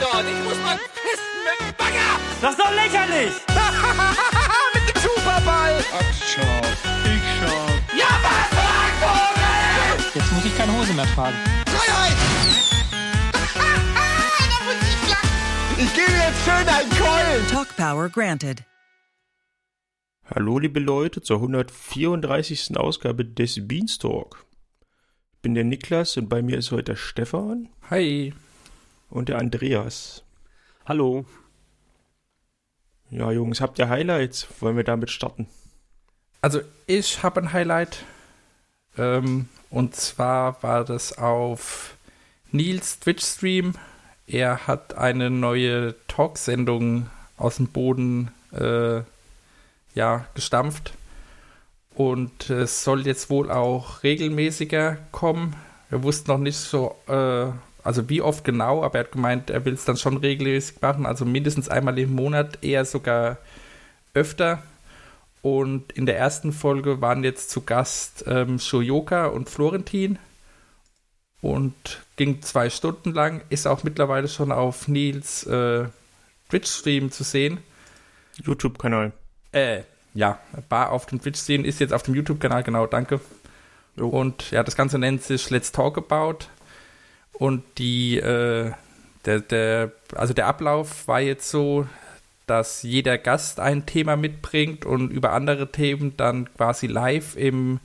dort. Ich muss mal pissen mit dem Bagger. Das ist doch lächerlich! mit dem Superball. Ach, scharf. Ich scharf. Ja, was, Vogel? Jetzt muss ich keine Hose mehr tragen. Freiheit. ich gebe jetzt schön einen Keulen. Talk Power granted. Hallo liebe Leute zur 134. Ausgabe des Beanstalk. Ich bin der Niklas und bei mir ist heute der Stefan Hi. Und der Andreas. Hallo. Ja Jungs, habt ihr Highlights? Wollen wir damit starten? Also ich habe ein Highlight. Ähm, und zwar war das auf Nils Twitch-Stream. Er hat eine neue Talksendung aus dem Boden äh, ja, gestampft. Und es soll jetzt wohl auch regelmäßiger kommen. Wir wussten noch nicht so, äh, also wie oft genau, aber er hat gemeint, er will es dann schon regelmäßig machen, also mindestens einmal im Monat, eher sogar öfter. Und in der ersten Folge waren jetzt zu Gast ähm, Shoyoka und Florentin. Und ging zwei Stunden lang, ist auch mittlerweile schon auf Nils äh, Twitch-Stream zu sehen. YouTube-Kanal. Äh, ja, war auf dem Twitch-Stream, ist jetzt auf dem YouTube-Kanal, genau, danke. Jo. Und ja, das Ganze nennt sich Let's Talk About. Und die, äh, der, der, also der Ablauf war jetzt so, dass jeder Gast ein Thema mitbringt und über andere Themen dann quasi live im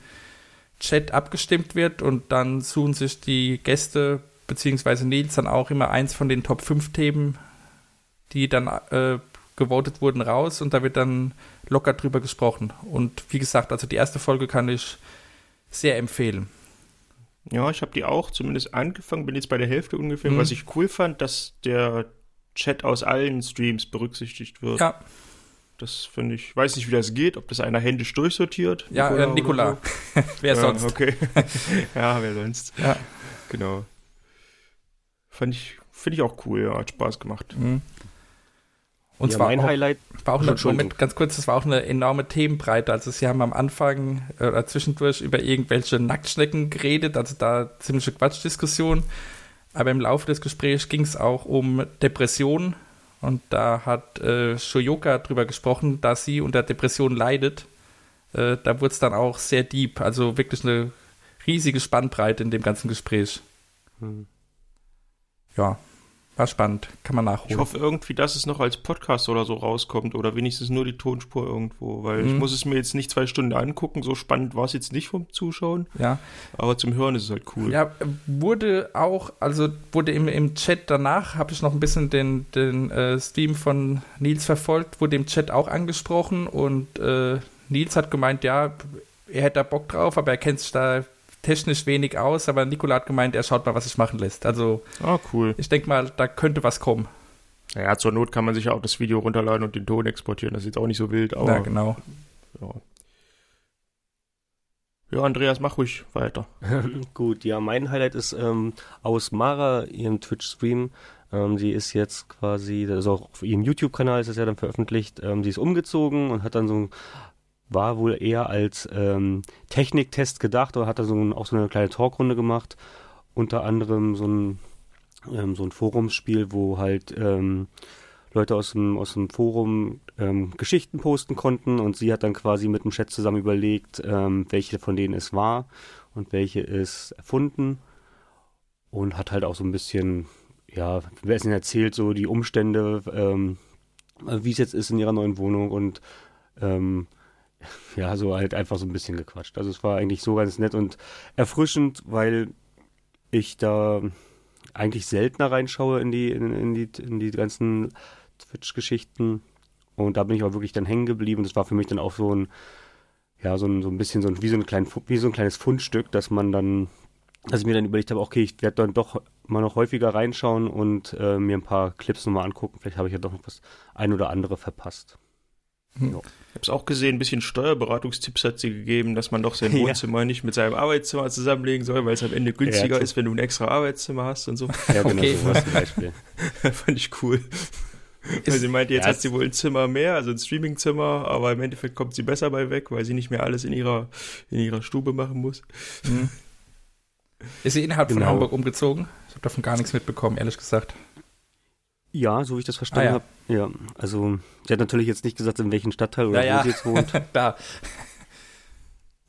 Chat abgestimmt wird und dann suchen sich die Gäste beziehungsweise Nils dann auch immer eins von den Top 5 Themen, die dann äh, gewotet wurden, raus und da wird dann locker drüber gesprochen. Und wie gesagt, also die erste Folge kann ich sehr empfehlen. Ja, ich habe die auch zumindest angefangen, bin jetzt bei der Hälfte ungefähr. Mhm. Was ich cool fand, dass der Chat aus allen Streams berücksichtigt wird. Ja, Das finde ich, weiß nicht, wie das geht, ob das einer händisch durchsortiert. ja, Nikola äh, oder Nikola. Wer ja, sonst? Okay. ja, wer sonst. Ja. Genau. Fand ich, finde ich auch cool, ja, hat Spaß gemacht. Mhm. Und ja, zwar mein auch, Highlight. war auch eine. Moment, ganz kurz, das war auch eine enorme Themenbreite. Also sie haben am Anfang äh, oder zwischendurch über irgendwelche Nacktschnecken geredet, also da ziemliche Quatschdiskussion. Aber im Laufe des Gesprächs ging es auch um Depressionen. Und da hat äh, Shoyoka drüber gesprochen, dass sie unter Depression leidet. Äh, da wurde es dann auch sehr deep, also wirklich eine riesige Spannbreite in dem ganzen Gespräch. Hm. Ja, war spannend, kann man nachholen. Ich hoffe irgendwie, dass es noch als Podcast oder so rauskommt oder wenigstens nur die Tonspur irgendwo, weil ich Mhm. muss es mir jetzt nicht zwei Stunden angucken. So spannend war es jetzt nicht vom Zuschauen, ja. aber zum Hören ist es halt cool. Ja, wurde auch, also wurde im, im Chat danach, habe ich noch ein bisschen den, den äh, Stream von Nils verfolgt, wurde im Chat auch angesprochen und äh, Nils hat gemeint, ja, er hätte da Bock drauf, aber er kennt sich da technisch wenig aus, aber Nikola hat gemeint, er schaut mal, was sich machen lässt. Also Ah, cool. ich denke mal, da könnte was kommen. Naja, zur Not kann man sich ja auch das Video runterladen und den Ton exportieren. Das ist jetzt auch nicht so wild, aber ja, genau. ja. Ja, Andreas, mach ruhig weiter. Gut, ja, mein Highlight ist ähm, aus Mara, ihrem Twitch-Stream. Ähm, sie ist jetzt quasi, das ist auch auf ihrem YouTube-Kanal ist es ja dann veröffentlicht, ähm, sie ist umgezogen und hat dann so ein, war wohl eher als ähm, Techniktest gedacht oder hat da so ein, auch so eine kleine Talkrunde gemacht. Unter anderem so ein, ähm, so ein Forumsspiel, wo halt ähm, Leute aus dem, aus dem Forum ähm, Geschichten posten konnten und sie hat dann quasi mit dem Chat zusammen überlegt, ähm, welche von denen es war und welche ist erfunden und hat halt auch so ein bisschen, ja, wer es ihnen erzählt, so die Umstände, ähm, wie es jetzt ist in ihrer neuen Wohnung und ähm, ja, so halt einfach so ein bisschen gequatscht. Also es war eigentlich so ganz nett und erfrischend, weil ich da eigentlich seltener reinschaue in die, in, in die, in die ganzen Twitch-Geschichten. Und da bin ich auch wirklich dann hängen geblieben. Das war für mich dann auch so ein, ja, so ein, so ein bisschen so ein, wie so ein, klein, wie so ein kleines Fundstück, dass man dann, dass ich mir dann überlegt habe, okay, ich werde dann doch mal noch häufiger reinschauen und äh, mir ein paar Clips nochmal angucken. Vielleicht habe ich ja doch noch was ein oder andere verpasst. Ich habe es auch gesehen, ein bisschen Steuerberatungstipps hat sie gegeben, dass man doch sein Ja. Wohnzimmer nicht mit seinem Arbeitszimmer zusammenlegen soll, weil es am Ende günstiger Ja, ist, wenn du ein extra Arbeitszimmer hast und so. Ja, genau Okay. sowas zum Beispiel. Fand ich cool. Weil sie meinte, jetzt ja, hat sie wohl ein Zimmer mehr, also ein Streamingzimmer, aber im Endeffekt kommt sie besser bei weg, weil sie nicht mehr alles in ihrer, in ihrer Stube machen muss. Mhm. Ist sie innerhalb von Genau. Hamburg umgezogen? Ich habe davon gar nichts mitbekommen, ehrlich gesagt. Ja, so wie ich das verstanden Ah, ja. habe. Ja, also sie hat natürlich jetzt nicht gesagt, in welchem Stadtteil oder Ja, wo sie jetzt wohnt. da.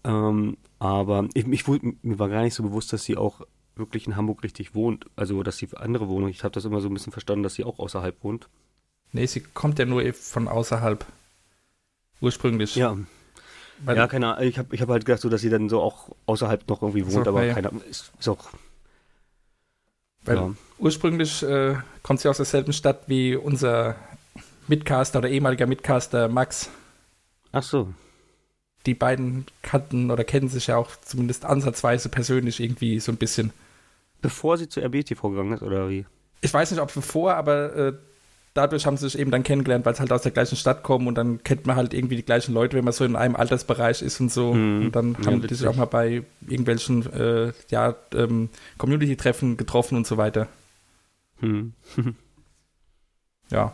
ähm, aber ich, ich, mir war gar nicht so bewusst, dass sie auch wirklich in Hamburg richtig wohnt. Also, dass sie andere Wohnung. Ich habe das immer so ein bisschen verstanden, dass sie auch außerhalb wohnt. Nee, sie kommt ja nur von außerhalb. Ursprünglich. Ja, Weil, ja, keine Ahnung. Ich habe ich hab halt gedacht, so, dass sie dann so auch außerhalb noch irgendwie wohnt, So, aber ja, ja. keine Ahnung. Ist, ist auch. Weil ja. ursprünglich äh, kommt sie aus derselben Stadt wie unser Mitcaster oder ehemaliger Mitcaster Max. Ach so. Die beiden kannten oder kennen sich ja auch zumindest ansatzweise persönlich irgendwie so ein bisschen. Bevor sie zu RBT vorgegangen ist, oder wie? Ich weiß nicht, ob bevor, aber äh, dadurch haben sie sich eben dann kennengelernt, weil sie halt aus der gleichen Stadt kommen und dann kennt man halt irgendwie die gleichen Leute, wenn man so in einem Altersbereich ist und so. Mhm. Und dann Ja, haben die witzig. sich auch mal bei irgendwelchen äh, ja, ähm, Community-Treffen getroffen und so weiter. Hm. Ja.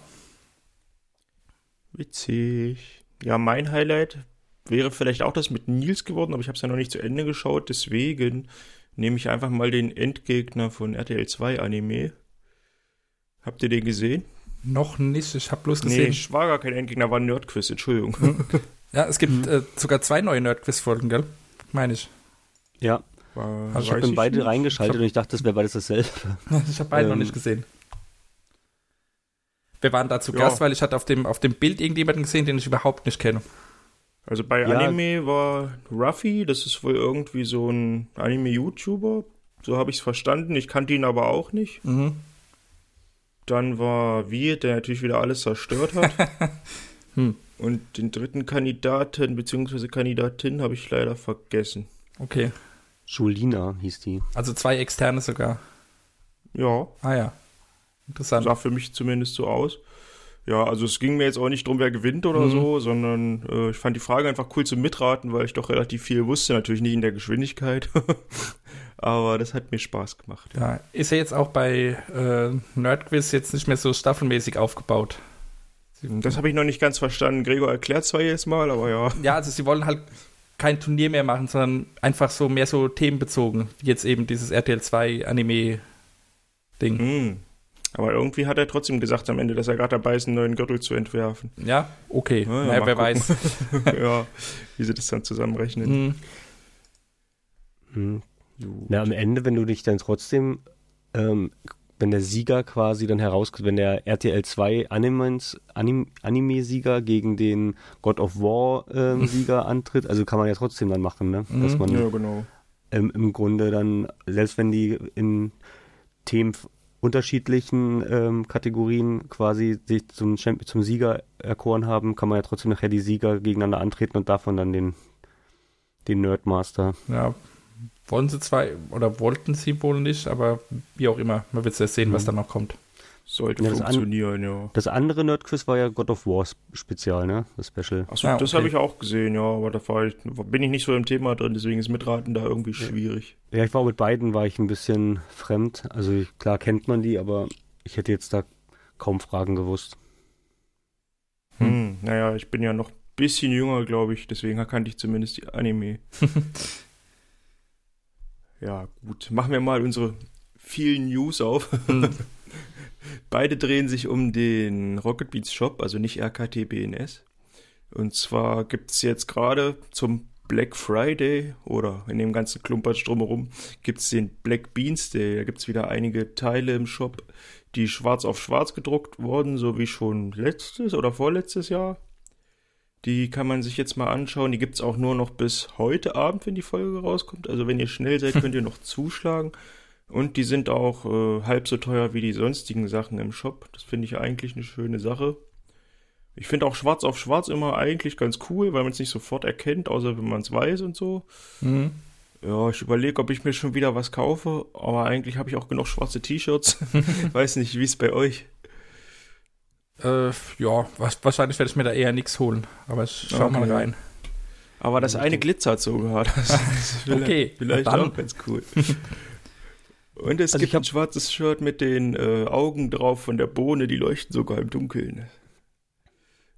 Witzig. Ja, mein Highlight wäre vielleicht auch das mit Nils geworden, aber ich habe es ja noch nicht zu Ende geschaut, deswegen nehme ich einfach mal den Endgegner von RTL 2 Anime. Habt ihr den gesehen? Noch nicht, ich habe bloß Nee, gesehen. ich war gar kein Endgegner, war ein Nerdquiz, Entschuldigung. Ja, es gibt Mhm. äh, sogar zwei neue Nerdquiz-Folgen, gell? Meine ich. Ja, War, Also ich habe in beide nicht. reingeschaltet Ich hab- und ich dachte, das wäre beides dasselbe. Ich habe beide noch Ähm, nicht gesehen. Wir waren da zu Ja. Gast, weil ich hatte auf dem, auf dem Bild irgendjemanden gesehen, den ich überhaupt nicht kenne. Also bei Ja. Anime war Ruffy, das ist wohl irgendwie so ein Anime-YouTuber. So habe ich es verstanden. Ich kannte ihn aber auch nicht. Mhm. Dann war Wir, der natürlich wieder alles zerstört hat. Hm. Und den dritten Kandidaten bzw. Kandidatin habe ich leider vergessen. Okay. Julina hieß die. Also zwei externe sogar. Ja, Ah ja. Interessant. sah für mich zumindest so aus. Ja, also es ging mir jetzt auch nicht drum, wer gewinnt oder Mhm. so, sondern äh, ich fand die Frage einfach cool zum Mitraten, weil ich doch relativ viel wusste. Natürlich nicht in der Geschwindigkeit. Aber das hat mir Spaß gemacht. Ja, ist ja jetzt auch bei äh, Nerdquiz jetzt nicht mehr so staffelmäßig aufgebaut. Das habe ich noch nicht ganz verstanden. Gregor erklärt zwar jedes Mal, aber ja. Ja, also sie wollen halt kein Turnier mehr machen, sondern einfach so mehr so themenbezogen. Wie Jetzt eben dieses RTL 2 Anime-Ding. Hm. Aber irgendwie hat er trotzdem gesagt am Ende, dass er gerade dabei ist, einen neuen Gürtel zu entwerfen. Ja, okay. Ja, ja, naja, wer gucken. weiß. ja, wie sie das dann zusammenrechnen. Hm. Hm. Na, am Ende, wenn du dich dann trotzdem, ähm, wenn der Sieger quasi dann heraus, wenn der RTL 2 Animens, Anim, Anime-Sieger gegen den God of War ähm, antritt, also kann man ja trotzdem dann machen, ne? Dass Mhm. man Ja, genau. ähm, im Grunde dann, selbst wenn die in Themen unterschiedlichen ähm, Kategorien quasi sich zum, zum Sieger erkoren haben, kann man ja trotzdem nachher die Sieger gegeneinander antreten und davon dann den, den Nerdmaster. Ja, wollen sie zwar, oder wollten sie wohl nicht, aber wie auch immer. Man wird erst sehen, was Mhm. da noch kommt. Sollte Ja, das an- funktionieren, ja. Das andere Nerdquiz war ja God of War Spezial, ne? Das Special. Achso, Ah, das okay. habe ich auch gesehen, ja, aber da war ich, bin ich nicht so im Thema drin, deswegen ist Mitraten da irgendwie schwierig. Ja, ich war mit beiden war ich ein bisschen fremd. Also ich, klar kennt man die, aber ich hätte jetzt da kaum Fragen gewusst. Hm. Naja, ich bin ja noch ein bisschen jünger, glaube ich, deswegen kannte ich zumindest die Anime. ja, gut. Machen wir mal unsere vielen News auf. Hm. Beide drehen sich um den Rocket Beats Shop, also nicht RKT BNS. Und zwar gibt es jetzt gerade zum Black Friday oder in dem ganzen Klumpatsch drumherum gibt es den Black Beans Day. Da gibt es wieder einige Teile im Shop, die schwarz auf schwarz gedruckt wurden, so wie schon letztes oder vorletztes Jahr. Die kann man sich jetzt mal anschauen. Die gibt es auch nur noch bis heute Abend, wenn die Folge rauskommt. Also wenn ihr schnell seid, könnt ihr noch zuschlagen. Und die sind auch äh, halb so teuer wie die sonstigen Sachen im Shop. Das finde ich eigentlich eine schöne Sache. Ich finde auch schwarz auf schwarz immer eigentlich ganz cool, weil man es nicht sofort erkennt, außer wenn man es weiß und so. Mhm. Ja, ich überlege, ob ich mir schon wieder was kaufe, aber eigentlich habe ich auch genug schwarze T-Shirts. weiß nicht, wie es bei euch. Äh, ja, was, wahrscheinlich werde ich mir da eher nichts holen. Aber ich schau mal Okay. rein. Aber das eine glitzert sogar. Das ist vielleicht, Okay, vielleicht dann. auch ganz cool. Und es Also ich gibt ein schwarzes Shirt mit den äh, Augen drauf von der Bohne, die leuchten sogar im Dunkeln.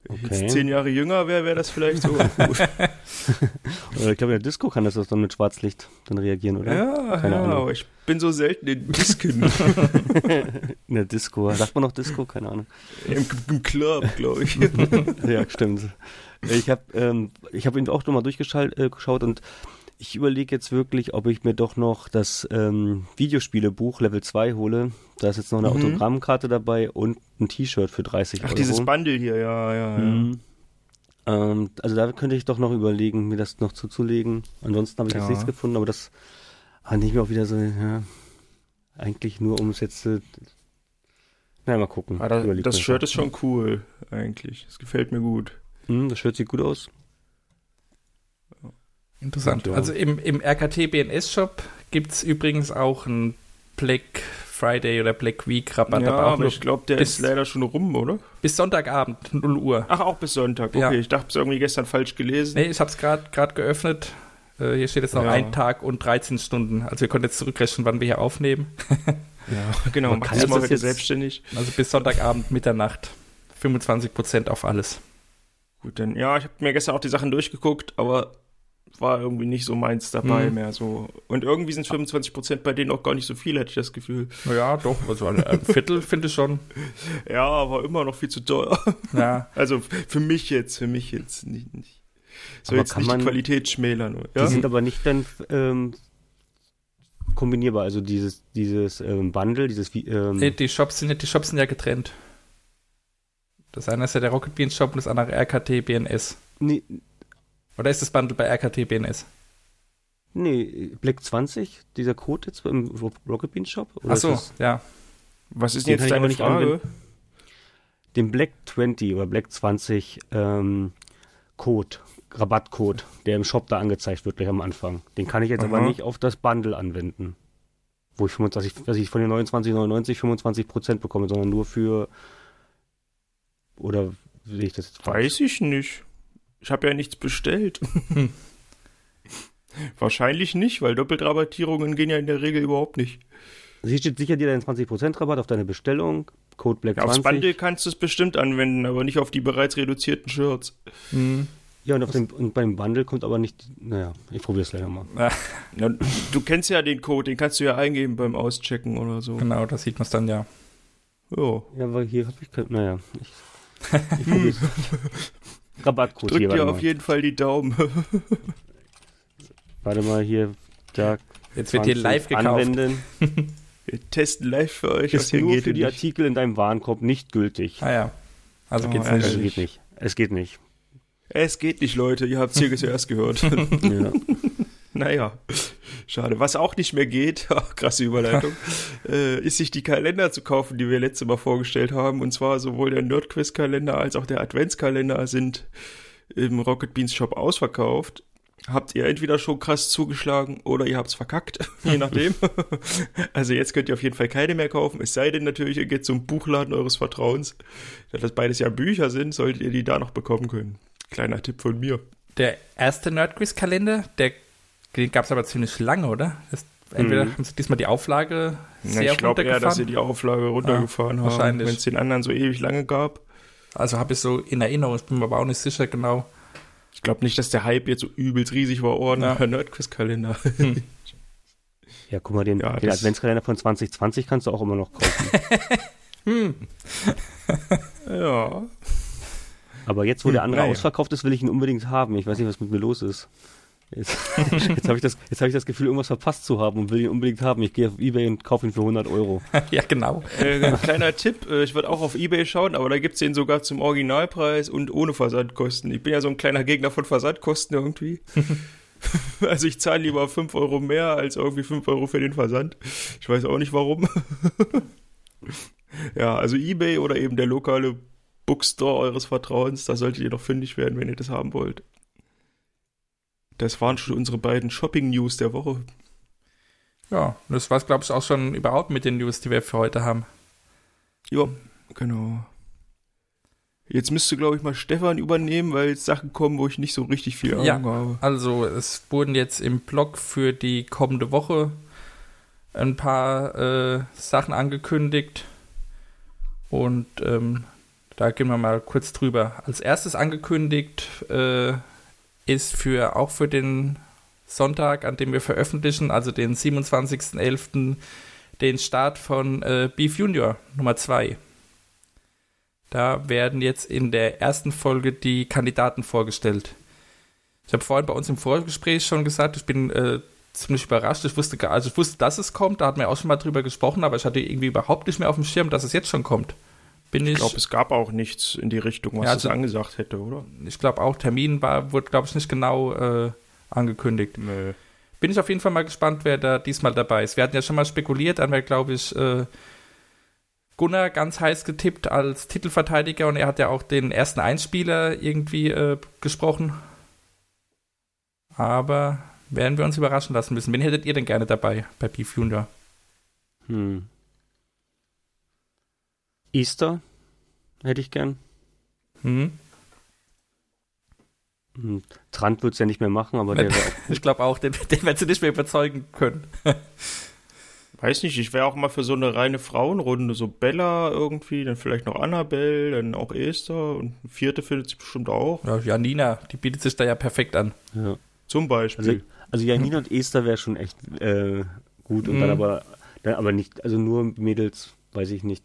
Wenn ich jetzt zehn Jahre jünger wäre, wäre das vielleicht sogar gut. Oder ich glaube, in der Disco kann das auch dann mit Schwarzlicht dann reagieren, oder? ja, Keine ja, Ahnung. aber ich bin so selten in Disken. In der Disco. Sagt man noch Disco? Keine Ahnung. Im, Im Club, glaube ich. ja, stimmt. Ich habe ähm, ich hab ihn auch nochmal durchgeschaut äh, geschaut und ich überlege jetzt wirklich, ob ich mir doch noch das ähm, Videospielebuch Level 2 hole. Da ist jetzt noch eine Mhm. Autogrammkarte dabei und ein T-Shirt für 30 Ach, Euro. dieses Bundle hier, ja, ja, ja. Mhm. Ähm, also da könnte ich doch noch überlegen, mir das noch zuzulegen. Ansonsten habe ich jetzt Ja. nichts gefunden, aber das fand ich mir auch wieder so, ja, eigentlich nur um es jetzt, äh, naja, mal gucken. Ah, das, das Shirt ist schon cool, eigentlich. Das gefällt mir gut. Hm, das Shirt sieht gut aus. Interessant. Ja. Also im, im RKT BNS Shop gibt es übrigens auch einen Black Friday oder Black Week Rabatt, ja, aber auch aber ich glaube, der bis- ist leider schon rum, oder? bis Sonntagabend, 0 Uhr. Ach, auch bis Sonntag. Okay, Ja. ich dachte, es irgendwie gestern falsch gelesen. Nee, ich habe es gerade geöffnet. Äh, hier steht jetzt noch Ja. ein Tag und 13 Stunden. Also ihr könnt jetzt zurückrechnen, wann wir hier aufnehmen. Ja, genau. Man kann das das mal jetzt- heute selbstständig. Also bis Sonntagabend, Mitternacht. 25% auf alles. Gut, dann, ja, ich habe mir gestern auch die Sachen durchgeguckt, aber war irgendwie nicht so meins dabei Hm. mehr so. Und irgendwie sind 25% bei denen auch gar nicht so viel, hätte ich das Gefühl. Naja, doch. Also ein, ein Viertel finde ich schon. Ja, aber immer noch viel zu teuer. Ja. Also für mich jetzt, für mich jetzt nicht. nicht. So Aber jetzt kann nicht man- die Qualität schmälern. Die Ja? sind aber nicht dann ähm, kombinierbar. Also dieses, dieses ähm, Bundle, dieses ähm, Nee, die Shops sind ja, die Shops sind ja getrennt. Das eine ist ja der Rocket Beans Shop und das andere RKT BNS. nee, Oder ist das Bundle bei RKT BNS? nee, Black 20, dieser Code jetzt im Ro- Rocket Beans Shop? Oder Achso, ist das ja. Was ist Den denn jetzt deine nicht Frage? anwenden. Den Black 20 oder Black 20 ähm, Code, Rabattcode, der im Shop da angezeigt wird gleich am Anfang. Den kann ich jetzt aber Aha. nicht auf das Bundle anwenden. Wo ich 25, dass ich von den 29,99 25% bekomme, sondern nur für oder sehe ich das jetzt falsch? Weiß ich nicht. Ich habe ja nichts bestellt. Wahrscheinlich nicht, weil Doppeltrabattierungen gehen ja in der Regel überhaupt nicht. Hier steht sicher dir deinen 20% Rabatt auf deine Bestellung. Code Black Ja, aufs 20. Bundle kannst du es bestimmt anwenden, aber nicht auf die bereits reduzierten Shirts. Hm. Ja, und, auf dem, und beim Bundle kommt aber nicht. Naja, ich probiere es gleich nochmal. Na, du kennst ja den Code, den kannst du ja eingeben beim Auschecken oder so. Genau, da sieht man es dann ja. Ja. Ja, weil hier habe ich kein. Naja, ich, ich probiere Rabattcode Drück hier. dir Warte auf mal. jeden Fall die Daumen. warte mal hier. Da Jetzt wird hier 20 live gekauft. Anwenden. Wir testen live für euch, Ist hier nur geht für die nicht. Artikel in deinem Warenkorb nicht gültig. Ah ja. Also Oh, geht's. Also nicht. geht nicht. Es geht nicht. Es geht nicht, Leute. Ihr habt es hier zuerst gehört. Ja. naja, schade. Was auch nicht mehr geht, krasse Überleitung, äh, ist sich die Kalender zu kaufen, die wir letzte Mal vorgestellt haben. Und zwar sowohl der Nerdquiz-Kalender als auch der Adventskalender sind im Rocket Beans Shop ausverkauft. Habt ihr entweder schon krass zugeschlagen oder ihr habt's verkackt, je nachdem. also jetzt könnt ihr auf jeden Fall keine mehr kaufen, es sei denn natürlich, ihr geht zum Buchladen eures Vertrauens. Da das beides ja Bücher sind, solltet ihr die da noch bekommen können. Kleiner Tipp von mir. Der erste Nerdquiz-Kalender, der den gab es aber ziemlich lange, oder? Das, entweder Mhm. haben sie diesmal die Auflage Na, sehr ich glaube eher, dass sie die Auflage runtergefahren Ah, haben, wahrscheinlich. wenn es den anderen so ewig lange gab. Also habe ich so in Erinnerung, ich bin mir aber auch nicht sicher genau. Ich glaube nicht, dass der Hype jetzt so übelst riesig war, oh, Ja. ja. Nerdquiz-Kalender. ja, guck mal, den, Ja, den Adventskalender von 2020 kannst du auch immer noch kaufen. ja. Aber jetzt, wo der Hm, andere naja. ausverkauft ist, will ich ihn unbedingt haben. Ich weiß nicht, was mit mir los ist. Jetzt, jetzt habe ich, das- jetzt hab ich das Gefühl, irgendwas verpasst zu haben und will ihn unbedingt haben. Ich gehe auf Ebay und kaufe ihn für 100 Euro. ja, genau. Äh, ein kleiner Tipp, äh, ich würde auch auf Ebay schauen, aber da gibt's den sogar zum Originalpreis und ohne Versandkosten. Ich bin ja so ein kleiner Gegner von Versandkosten irgendwie. also ich zahle lieber 5 Euro mehr als irgendwie 5 Euro für den Versand. Ich weiß auch nicht warum. ja, also Ebay oder eben der lokale Bookstore eures Vertrauens, da solltet ihr doch fündig werden, wenn ihr das haben wollt. Das waren schon unsere beiden Shopping-News der Woche. Ja, das war's, glaube ich, auch schon überhaupt mit den News, die wir für heute haben. Ja, genau. Jetzt müsste, glaube ich, mal Stefan übernehmen, weil jetzt Sachen kommen, wo ich nicht so richtig viel Ahnung Ja. habe. Also, es wurden jetzt im Blog für die kommende Woche ein paar äh, Sachen angekündigt. Und ähm, da gehen wir mal kurz drüber. Als erstes angekündigt äh, ist für auch für den Sonntag, an dem wir veröffentlichen, also den 27.11., den Start von äh, Beef Junior Nummer 2. Da werden jetzt in der ersten Folge die Kandidaten vorgestellt. Ich habe vorhin bei uns im Vorgespräch schon gesagt, ich bin äh, ziemlich überrascht. Ich wusste also ich wusste, dass es kommt, da hatten wir auch schon mal drüber gesprochen, aber ich hatte irgendwie überhaupt nicht mehr auf dem Schirm, dass es jetzt schon kommt. Bin ich, Ich glaube, es gab auch nichts in die Richtung, was Ja, es also- angesagt hätte, oder? ich glaube auch, Termin war, wurde, glaube ich, nicht genau äh, angekündigt. Nö. Bin ich auf jeden Fall mal gespannt, wer da diesmal dabei ist. Wir hatten ja schon mal spekuliert, dann wäre, glaube ich, äh, Gunnar ganz heiß getippt als Titelverteidiger und er hat ja auch den ersten Einspieler irgendwie äh, gesprochen. Aber werden wir uns überraschen lassen müssen. Wen hättet ihr denn gerne dabei bei Beef Junior? Hm. Easter hätte ich gern. Hm? Hm. Trant wird es ja nicht mehr machen, aber der wäre Ich glaube auch, den, den werden sie nicht mehr überzeugen können. Weiß nicht, ich wäre auch mal für so eine reine Frauenrunde, so Bella irgendwie, dann vielleicht noch Annabelle, dann auch Esther und eine vierte findet sie bestimmt auch. Ja, Janina, die bietet sich da ja perfekt an. ja. Zum Beispiel. Also, also Janina und Esther wäre schon echt äh, gut und dann Mhm. aber dann aber nicht, also nur Mädels, weiß ich nicht.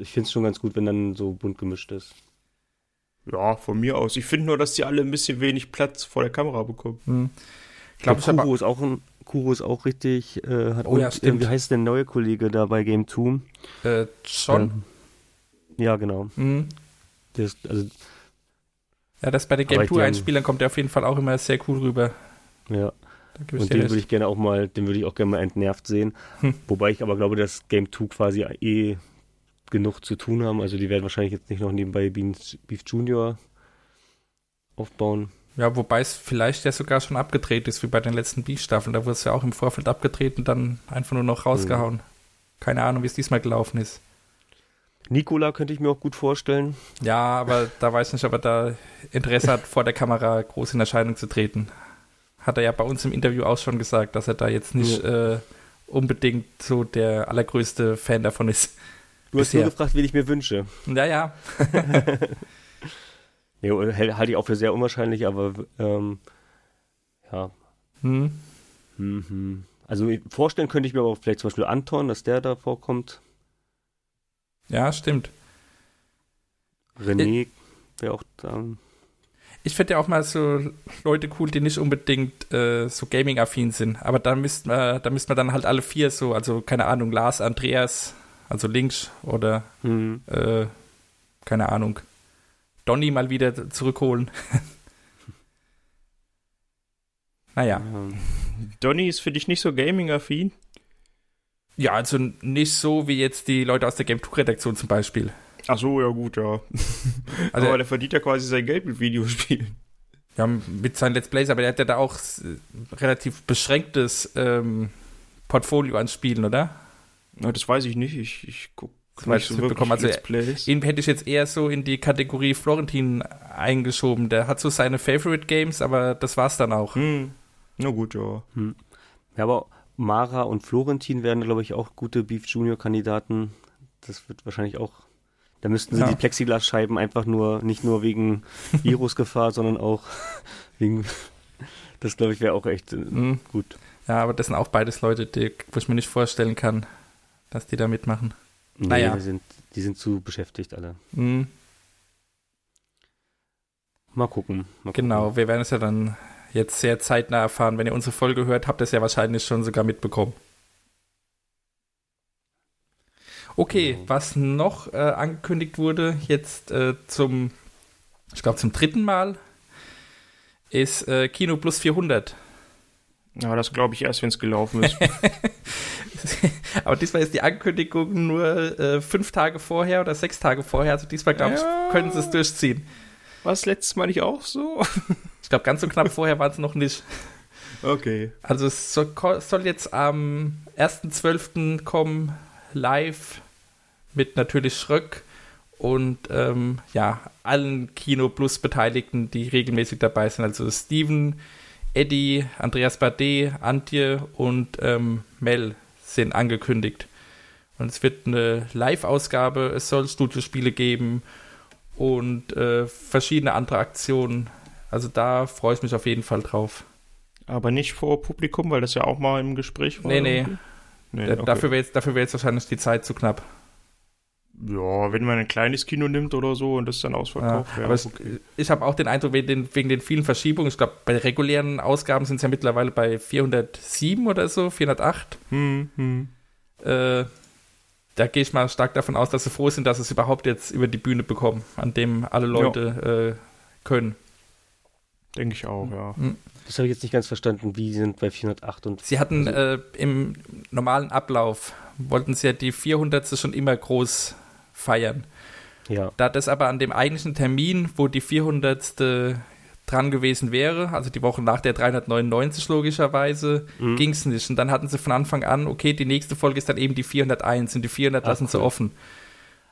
Ich finde es schon ganz gut, wenn dann so bunt gemischt ist. ja, von mir aus. Ich finde nur, dass die alle ein bisschen wenig Platz vor der Kamera bekommen. Hm. Ich glaube, aber- Kuro ist auch ein Kuro ist auch richtig, äh, hat Oh ja, und, stimmt. Äh, wie heißt der neue Kollege da bei Game 2? Äh, John. Ähm, ja, genau. Hm. Der ist, also, Ja, das bei den Game ich 2 gern- Einspielern kommt der auf jeden Fall auch immer sehr cool rüber. ja. Und den würde ich gerne auch mal, den würde ich auch gerne mal entnervt sehen. Hm. Wobei ich aber glaube, dass Game 2 quasi eh genug zu tun haben. Also die werden wahrscheinlich jetzt nicht noch nebenbei Beef, Beef Junior aufbauen. Ja, wobei es vielleicht ja sogar schon abgedreht ist, wie bei den letzten Beef-Staffeln. Da wurde es ja auch im Vorfeld abgedreht und dann einfach nur noch rausgehauen. Keine Ahnung, wie es diesmal gelaufen ist. Nikola könnte ich mir auch gut vorstellen. Ja, aber da weiß ich nicht, ob er da Interesse hat, vor der Kamera groß in Erscheinung zu treten. Hat er ja bei uns im Interview auch schon gesagt, dass er da jetzt nicht äh, unbedingt so der allergrößte Fan davon ist. Du hast Bisher. nur gefragt, wen ich mir wünsche. Ja, ja. Ja, hält- halte ich auch für sehr unwahrscheinlich, aber ähm, ja. Hm. Mhm. Also vorstellen könnte ich mir aber auch vielleicht zum Beispiel Anton, dass der da vorkommt. Ja, stimmt. René wäre auch da. Ich finde ja auch mal so Leute cool, die nicht unbedingt äh, so Gaming-affin sind. Aber da müssten wir, da müssten wir dann halt alle vier so, also keine Ahnung, Lars, Andreas, also Links oder Mhm. äh, keine Ahnung, Donny mal wieder zurückholen. naja. Ja. Donny ist für dich nicht so gaming-affin? Ja, also nicht so wie jetzt die Leute aus der Game 2 Redaktion zum Beispiel. Ach so, ja gut, ja. Also aber der verdient ja quasi sein Geld mit Videospielen. ja, mit seinen Let's Plays, aber der hat ja da auch relativ beschränktes ähm, Portfolio an Spielen, oder? Na, das weiß ich nicht. Ich, ich gucke nicht ich so wirklich mitbekommen, also Let's Plays. Ihn hätte ich jetzt eher so in die Kategorie Florentin eingeschoben. Der hat so seine Favorite Games, aber das war's dann auch. Hm. Na gut, ja. Ja, aber Mara und Florentin wären, glaube ich, auch gute Beef Junior-Kandidaten. Das wird wahrscheinlich auch. Da müssten sie Ja. die Plexiglasscheiben einfach nur, nicht nur wegen Virusgefahr, sondern auch wegen. Das, glaube ich, wäre auch echt äh, Mhm. gut. Ja, aber das sind auch beides Leute, die, wo ich mir nicht vorstellen kann, dass die da mitmachen. Nee, Naja. die, sind, die sind zu beschäftigt alle. Mhm, Mal gucken. Mal genau, wir werden es ja dann jetzt sehr zeitnah erfahren. Wenn ihr unsere Folge hört, habt ihr es ja wahrscheinlich schon sogar mitbekommen. Okay, Genau. was noch äh, angekündigt wurde, jetzt äh, zum, ich glaube zum dritten Mal, ist äh, Kino Plus 400. Ja, das glaube ich erst, wenn es gelaufen ist. Aber diesmal ist die Ankündigung nur äh, fünf Tage vorher oder sechs Tage vorher. Also diesmal, glaube Ja. ich, können sie es durchziehen. War es letztes Mal nicht auch so? Ich glaube, ganz so knapp vorher waren es noch nicht. Okay. Also es soll, soll jetzt am 1.12. kommen, live, mit natürlich Schröck und ähm, ja, allen Kino Plus Beteiligten, die regelmäßig dabei sind. Also Steven, Eddie, Andreas Bade, Antje und ähm, Mel sind angekündigt. Und es wird eine Live-Ausgabe, es soll Studiospiele geben und äh, verschiedene andere Aktionen. Also da freue ich mich auf jeden Fall drauf. Aber nicht vor Publikum, weil das ja auch mal im Gespräch war. Nee, nee. irgendwie? nee Da- okay. Dafür wäre jetzt, dafür wär jetzt wahrscheinlich die Zeit zu knapp. Ja, wenn man ein kleines Kino nimmt oder so und das dann Ja, ausverkauft, ja, aber es, okay. ich habe auch den Eindruck, wegen den, wegen den vielen Verschiebungen, ich glaube, bei regulären Ausgaben sind es ja mittlerweile bei 407 oder so, 408. Hm, hm. Äh, da gehe ich mal stark davon aus, dass sie froh sind, dass sie es überhaupt jetzt über die Bühne bekommen, an dem alle Leute äh, können. Denke ich auch, ja. Das habe ich jetzt nicht ganz verstanden. Wie sind bei 408 und. Sie hatten Also- äh, im normalen Ablauf, wollten sie ja die 400. schon immer groß feiern. Ja. Da das aber an dem eigentlichen Termin, wo die 400. dran gewesen wäre, also die Woche nach der 399 logischerweise, Mhm. ging es nicht. Und dann hatten sie von Anfang an, okay, die nächste Folge ist dann eben die 401 und die 400 Ach, lassen sie cool. offen.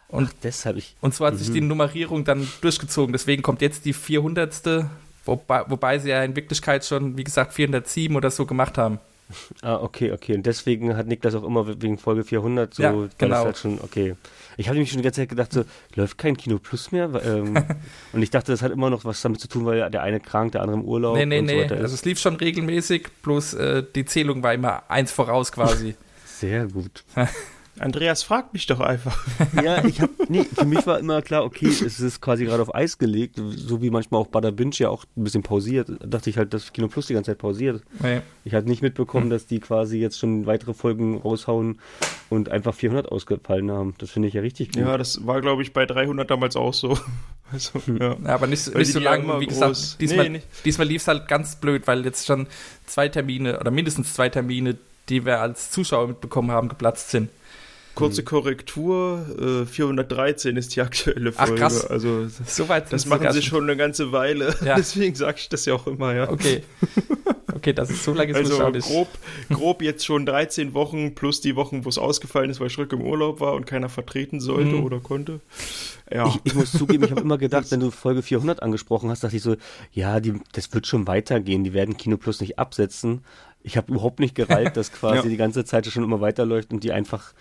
Und, Deshalb ich. und so hat sich die Mhm. Nummerierung dann durchgezogen. Deswegen kommt jetzt die 400. Wobei, wobei sie ja in Wirklichkeit schon, wie gesagt, 407 oder so gemacht haben. Ah, okay, okay. Und deswegen hat Niklas auch immer wegen Folge 400 so. Ja, weil das genau. Halt schon, okay. Ich habe nämlich schon die ganze Zeit gedacht, so, läuft kein Kino Plus mehr? Ähm, und ich dachte, das hat immer noch was damit zu tun, weil der eine krank, der andere im Urlaub nee, nee, und so nee. weiter Also es lief schon regelmäßig, bloß äh, die Zählung war immer eins voraus quasi. Sehr gut. Andreas fragt mich doch einfach. Ja, ich habe, nee, für mich war immer klar, okay, es ist quasi gerade auf Eis gelegt, so wie manchmal auch Bada Binge ja auch ein bisschen pausiert. Da dachte ich halt, dass Kino Plus die ganze Zeit pausiert. nee. Ich hatte nicht mitbekommen, dass die quasi jetzt schon weitere Folgen raushauen und einfach 400 ausgefallen haben. Das finde ich ja richtig gut. Ja, das war, glaube ich, bei 300 damals auch so. Also, ja. Ja, aber nicht, nicht so lange. Wie groß- gesagt, diesmal, Nee, nicht. diesmal lief es halt ganz blöd, weil jetzt schon zwei Termine oder mindestens zwei Termine, die wir als Zuschauer mitbekommen haben, geplatzt sind. Kurze Korrektur, äh, 413 ist die aktuelle Ach, Folge. krass. Also Soweit das sind sie machen sie schon eine ganze Weile. Ja. Deswegen sage ich das ja auch immer, ja. Okay. Okay, das ist so lange ist Also also, nicht. grob, grob jetzt schon 13 Wochen plus die Wochen, wo es ausgefallen ist, weil Schröck im Urlaub war und keiner vertreten sollte Mhm. oder konnte. Ja, Ich, ich muss zugeben, ich habe immer gedacht, wenn du Folge 400 angesprochen hast, dachte ich so, ja, die, das wird schon weitergehen, die werden Kino Plus nicht absetzen. Ich habe überhaupt nicht gereilt, dass quasi Ja. die ganze Zeit schon immer weiterläuft und die einfach,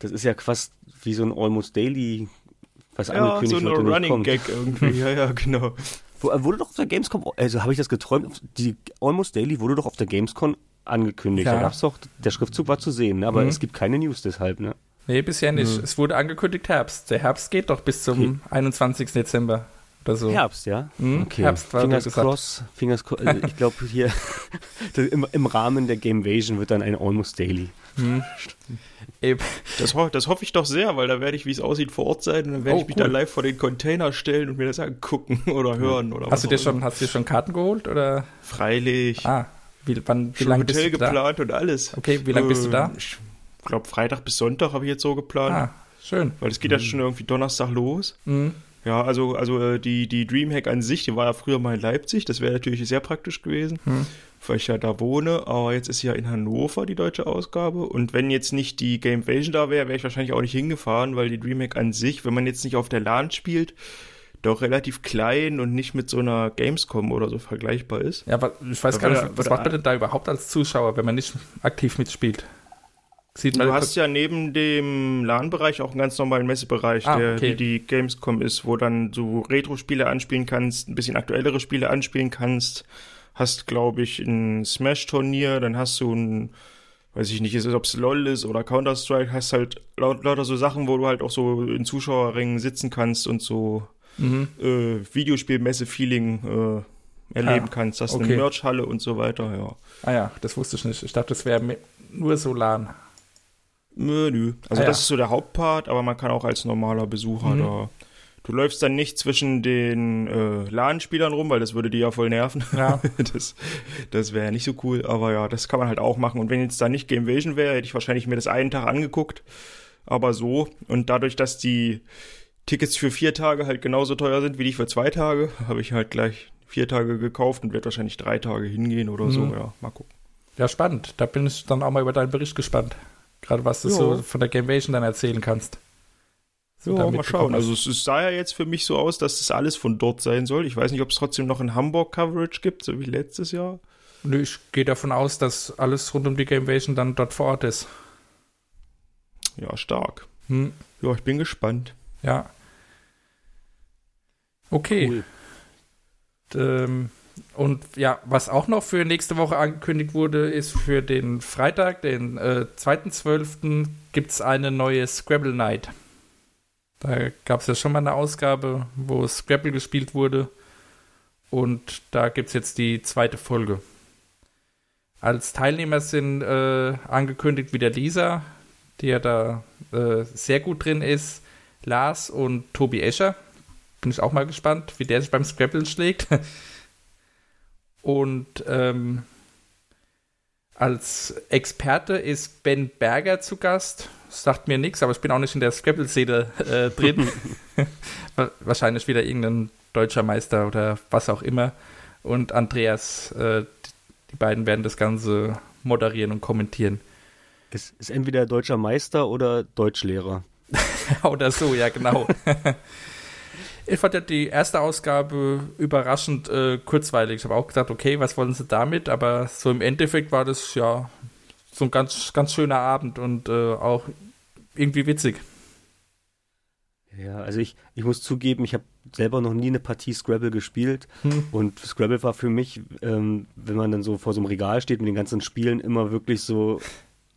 das ist ja fast wie so ein Almost Daily, was ja so angekündigt ein wird und nicht Running kommt. Gag irgendwie. Ja, ja, genau. Wo, wurde doch auf der Gamescom, also habe ich das geträumt, die Almost Daily wurde doch auf der Gamescom angekündigt. Ja. Da gab's doch, der Schriftzug war zu sehen, ne? aber Mhm. es gibt keine News deshalb, ne? Nee, bisher nicht. Es wurde angekündigt Herbst. Der Herbst geht doch bis zum 21. Dezember so. Herbst, ja? Mhm, Herbst war Fingers cross, Fingers cross. Also ich glaube hier im, im Rahmen der Gamevasion wird dann ein Almost Daily. Hm. Das, ho das hoffe ich doch sehr, weil da werde ich, wie es aussieht, vor Ort sein und dann werde Oh, ich mich cool. da live vor den Container stellen und mir das angucken oder hören oder Hast du was dir auch schon, hast du dir schon Karten geholt oder? Freilich. Ah, wie, wann, wie schon lange Hotel bist du da? geplant und alles. Okay, wie lange bist du da? Äh, Ich glaube, Freitag bis Sonntag habe ich jetzt so geplant. Ah, schön. Weil es geht ja schon irgendwie Donnerstag los. Mhm. Ja, also, also äh, die, die Dreamhack an sich, die war ja früher mal in Leipzig. Das wäre natürlich sehr praktisch gewesen, Hm. weil ich ja da wohne. Aber jetzt ist sie ja in Hannover die deutsche Ausgabe. Und wenn jetzt nicht die Gamevasion da wäre, wäre ich wahrscheinlich auch nicht hingefahren, weil die Dreamhack an sich, wenn man jetzt nicht auf der LAN spielt, doch relativ klein und nicht mit so einer Gamescom oder so vergleichbar ist. Ja, aber ich weiß Da gar nicht, was macht man denn da überhaupt als Zuschauer, wenn man nicht aktiv mitspielt? Sieht Du hast ja neben dem LAN-Bereich auch einen ganz normalen Messebereich, Ah, der okay. wie die Gamescom ist, wo dann du Retro-Spiele anspielen kannst, ein bisschen aktuellere Spiele anspielen kannst. Hast, glaube ich, ein Smash-Turnier, dann hast du ein, weiß ich nicht, ob es LOL ist oder Counter-Strike, hast halt laut, lauter so Sachen, wo du halt auch so in Zuschauerringen sitzen kannst und so mhm. äh, Videospiel-Messe-Feeling äh, erleben Ah, kannst. Hast okay. eine Merch-Halle und so weiter, ja. Ah ja, das wusste ich nicht. Ich dachte, das wäre nur Solan. Nö, nö. Also Ah, das ja. ist so der Hauptpart, aber man kann auch als normaler Besucher Mhm. da. Du läufst dann nicht zwischen den äh, LAN-Spielern rum, weil das würde die ja voll nerven. Ja. das das wäre ja nicht so cool, aber ja, das kann man halt auch machen. Und wenn jetzt da nicht Gamevasion wäre, hätte ich wahrscheinlich mir das einen Tag angeguckt. Aber so. Und dadurch, dass die Tickets für vier Tage halt genauso teuer sind wie die für zwei Tage, habe ich halt gleich vier Tage gekauft und werde wahrscheinlich drei Tage hingehen oder so. Mhm. Ja, mal gucken. Ja, spannend. Da bin ich dann auch mal über deinen Bericht gespannt. Gerade was du Ja. so von der Gamevasion dann erzählen kannst. So, Ja, mal schauen. Also es, es sah ja jetzt für mich so aus, dass das alles von dort sein soll. Ich weiß nicht, ob es trotzdem noch in Hamburg Coverage gibt, so wie letztes Jahr. Nö, ich gehe davon aus, dass alles rund um die Gamevasion dann dort vor Ort ist. Ja, stark. Hm, Ja, ich bin gespannt. ja. Okay. Cool. Ähm, und ja, was auch noch für nächste Woche angekündigt wurde, ist für den Freitag, den äh, 2.12., gibt es eine neue Scrabble Night. Da gab es ja schon mal eine Ausgabe, wo Scrabble gespielt wurde. Und da gibt es jetzt die zweite Folge. Als Teilnehmer sind äh, angekündigt wieder Lisa, die ja da äh, sehr gut drin ist, Lars und Tobi Escher. Bin ich auch mal gespannt, wie der sich beim Scrabble schlägt. Und ähm, als Experte ist Ben Berger zu Gast. Sagt mir nichts, aber ich bin auch nicht in der Scrabble-Szene äh, drin. Wahrscheinlich wieder irgendein deutscher Meister oder was auch immer. Und Andreas, äh, die beiden werden das Ganze moderieren und kommentieren. Es ist entweder deutscher Meister oder Deutschlehrer. oder so, ja, genau. Ich fand ja die erste Ausgabe überraschend äh, kurzweilig. Ich habe auch gedacht, okay, was wollen sie damit? Aber so im Endeffekt war das ja so ein ganz, ganz schöner Abend und äh, auch irgendwie witzig. Ja, also ich, ich muss zugeben, ich habe selber noch nie eine Partie Scrabble gespielt hm. und Scrabble war für mich, ähm, wenn man dann so vor so einem Regal steht mit den ganzen Spielen, immer wirklich so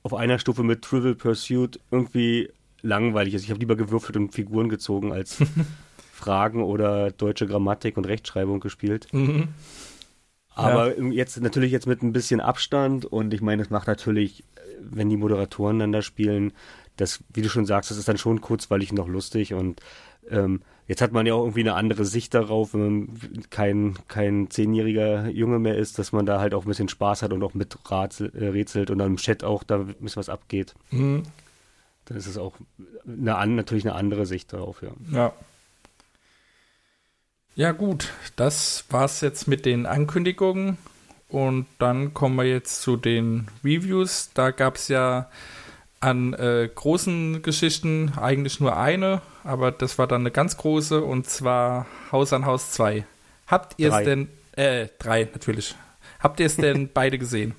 auf einer Stufe mit Trivial Pursuit irgendwie langweilig. Also ich habe lieber gewürfelt und Figuren gezogen als Fragen oder deutsche Grammatik und Rechtschreibung gespielt. Mhm. Aber ja. jetzt natürlich jetzt mit ein bisschen Abstand und ich meine, es macht natürlich, wenn die Moderatoren dann da spielen, das, wie du schon sagst, das ist dann schon kurzweilig noch lustig und ähm, jetzt hat man ja auch irgendwie eine andere Sicht darauf, wenn man kein, kein zehnjähriger Junge mehr ist, dass man da halt auch ein bisschen Spaß hat und auch mit Rätsel, äh, rätselt und dann im Chat auch da ein bisschen was abgeht. Mhm. Dann ist es auch eine, natürlich eine andere Sicht darauf, ja. Ja, ja, gut, das war's jetzt mit den Ankündigungen. Und dann kommen wir jetzt zu den Reviews. Da gab es ja an äh, großen Geschichten eigentlich nur eine, aber das war dann eine ganz große und zwar Haus an Haus 2. Habt ihr es denn, äh, drei natürlich. Habt ihr es denn beide gesehen?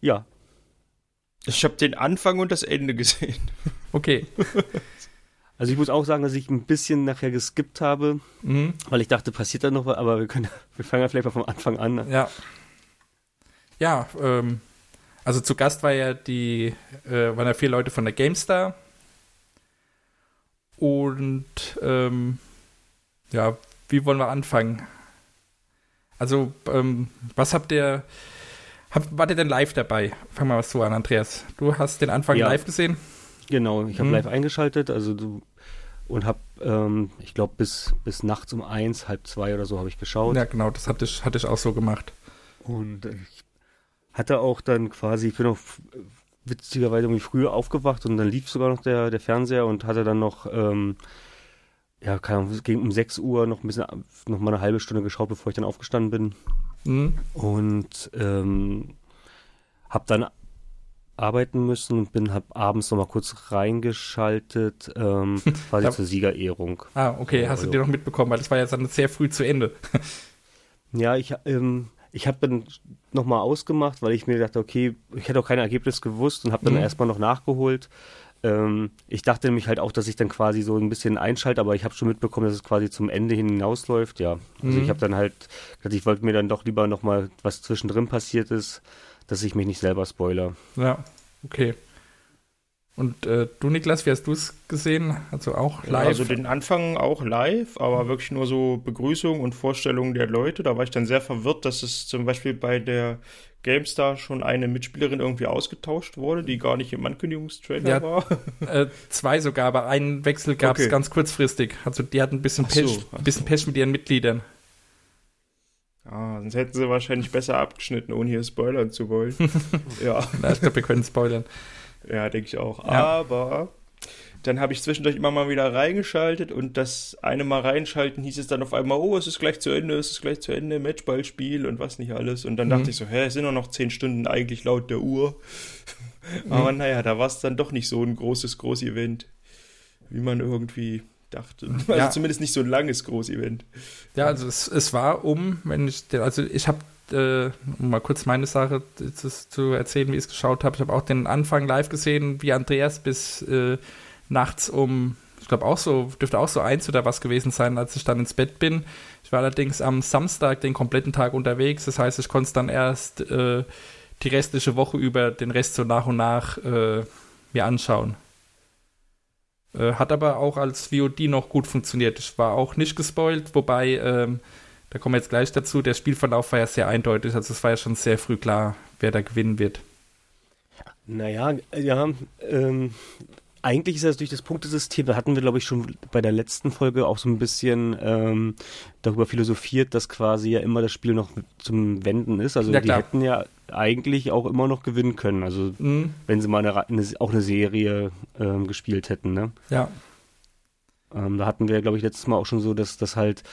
Ja. Ich habe den Anfang und das Ende gesehen. Okay. Also ich muss auch sagen, dass ich ein bisschen nachher geskippt habe, mhm. weil ich dachte, passiert da noch was, aber wir können, wir fangen ja vielleicht mal vom Anfang an. Ja. Ja, ähm, also zu Gast war ja die, äh, waren ja vier Leute von der GameStar. Und ähm, ja, wie wollen wir anfangen? Also, ähm, was habt ihr, habt, wart ihr denn live dabei? Fangen wir mal so an, Andreas. Du hast den Anfang ja. live gesehen? Genau, ich habe hm. live eingeschaltet, also du und habe, ähm, ich glaube, bis, bis nachts um eins, halb zwei oder so habe ich geschaut. Ja, genau, das hatte ich, hatte ich auch so gemacht. Und ich hatte auch dann quasi, ich bin auch witzigerweise irgendwie früher aufgewacht und dann lief sogar noch der, der Fernseher und hatte dann noch, ähm, ja, keine Ahnung, es ging um 6 Uhr noch ein bisschen, noch mal eine halbe Stunde geschaut, bevor ich dann aufgestanden bin. Mhm. Und ähm, habe dann arbeiten müssen und bin hab abends noch mal kurz reingeschaltet, ähm, quasi zur Siegerehrung. Ah, okay, hast du dir noch mitbekommen, weil das war jetzt dann sehr früh zu Ende. ja, ich, ähm, ich habe dann noch mal ausgemacht, weil ich mir dachte, okay, ich hätte auch kein Ergebnis gewusst und habe dann mhm. erstmal noch nachgeholt. Ähm, ich dachte nämlich halt auch, dass ich dann quasi so ein bisschen einschalte, aber ich habe schon mitbekommen, dass es quasi zum Ende hin hinausläuft. Ja, also mhm. ich habe dann halt, ich wollte mir dann doch lieber noch mal was zwischendrin passiert ist dass ich mich nicht selber spoiler. Ja, okay. Und äh, du, Niklas, wie hast du es gesehen? Also auch live? Also den Anfang auch live, aber wirklich nur so Begrüßung und Vorstellung der Leute. Da war ich dann sehr verwirrt, dass es zum Beispiel bei der GameStar schon eine Mitspielerin irgendwie ausgetauscht wurde, die gar nicht im Ankündigungstrailer ja, war. Äh, zwei sogar, aber einen Wechsel gab es okay. ganz kurzfristig. Also die hatten ein bisschen, Pech, so, ein bisschen so. Pech mit ihren Mitgliedern. Ah, sonst hätten sie wahrscheinlich besser abgeschnitten, ohne hier spoilern zu wollen. ja. Na, ich glaube, wir können spoilern. Ja, denke ich auch. Ja. Aber dann habe ich zwischendurch immer mal wieder reingeschaltet und das eine Mal reinschalten hieß es dann auf einmal, oh, es ist gleich zu Ende, es ist gleich zu Ende, Matchballspiel und was nicht alles. Und dann mhm. dachte ich so, hä, es sind nur noch zehn Stunden eigentlich laut der Uhr. Aber mhm. naja, da war es dann doch nicht so ein großes, großes Event, wie man irgendwie dachte. Also ja. zumindest nicht so ein langes Großevent. Ja, also es, es war um, wenn ich, also ich habe, äh, um mal kurz meine Sache zu, zu erzählen, wie ich es geschaut habe, ich habe auch den Anfang live gesehen, wie Andreas bis äh, nachts um, ich glaube auch so, dürfte auch so eins oder was gewesen sein, als ich dann ins Bett bin. Ich war allerdings am Samstag den kompletten Tag unterwegs. Das heißt, ich konnte es dann erst äh, die restliche Woche über den Rest so nach und nach äh, mir anschauen. Äh, hat aber auch als VOD noch gut funktioniert. Ich war auch nicht gespoilt, wobei, ähm, da kommen wir jetzt gleich dazu, der Spielverlauf war ja sehr eindeutig. Also es war ja schon sehr früh klar, wer da gewinnen wird. Naja, ja, ähm, eigentlich ist das durch das Punktesystem, da hatten wir, glaube ich, schon bei der letzten Folge auch so ein bisschen ähm, darüber philosophiert, dass quasi ja immer das Spiel noch zum Wenden ist. Also Ja, die hätten ja eigentlich auch immer noch gewinnen können. Also Mhm. wenn sie mal eine, eine, auch eine Serie ähm, gespielt hätten, ne? Ja, Ähm, da hatten wir, glaube ich, letztes Mal auch schon so, dass das halt,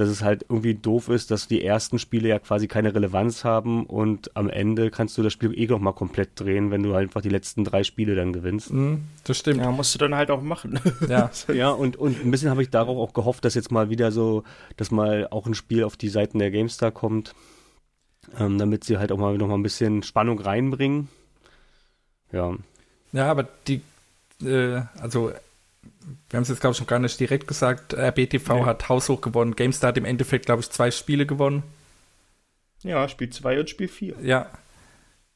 dass es halt irgendwie doof ist, dass die ersten Spiele ja quasi keine Relevanz haben und am Ende kannst du das Spiel eh noch mal komplett drehen, wenn du halt einfach die letzten drei Spiele dann gewinnst. mhm, das stimmt. Ja, musst du dann halt auch machen. Ja. Ja, und, und ein bisschen habe ich darauf auch gehofft, dass jetzt mal wieder so, dass mal auch ein Spiel auf die Seiten der GameStar kommt, ähm, damit sie halt auch mal noch mal ein bisschen Spannung reinbringen. Ja, Ja, aber die, äh, also, wir haben es jetzt, glaube ich, noch gar nicht direkt gesagt, RBTV Nee. hat haushoch gewonnen. GameStar hat im Endeffekt, glaube ich, zwei Spiele gewonnen. Ja, Spiel 2 und Spiel 4. Ja.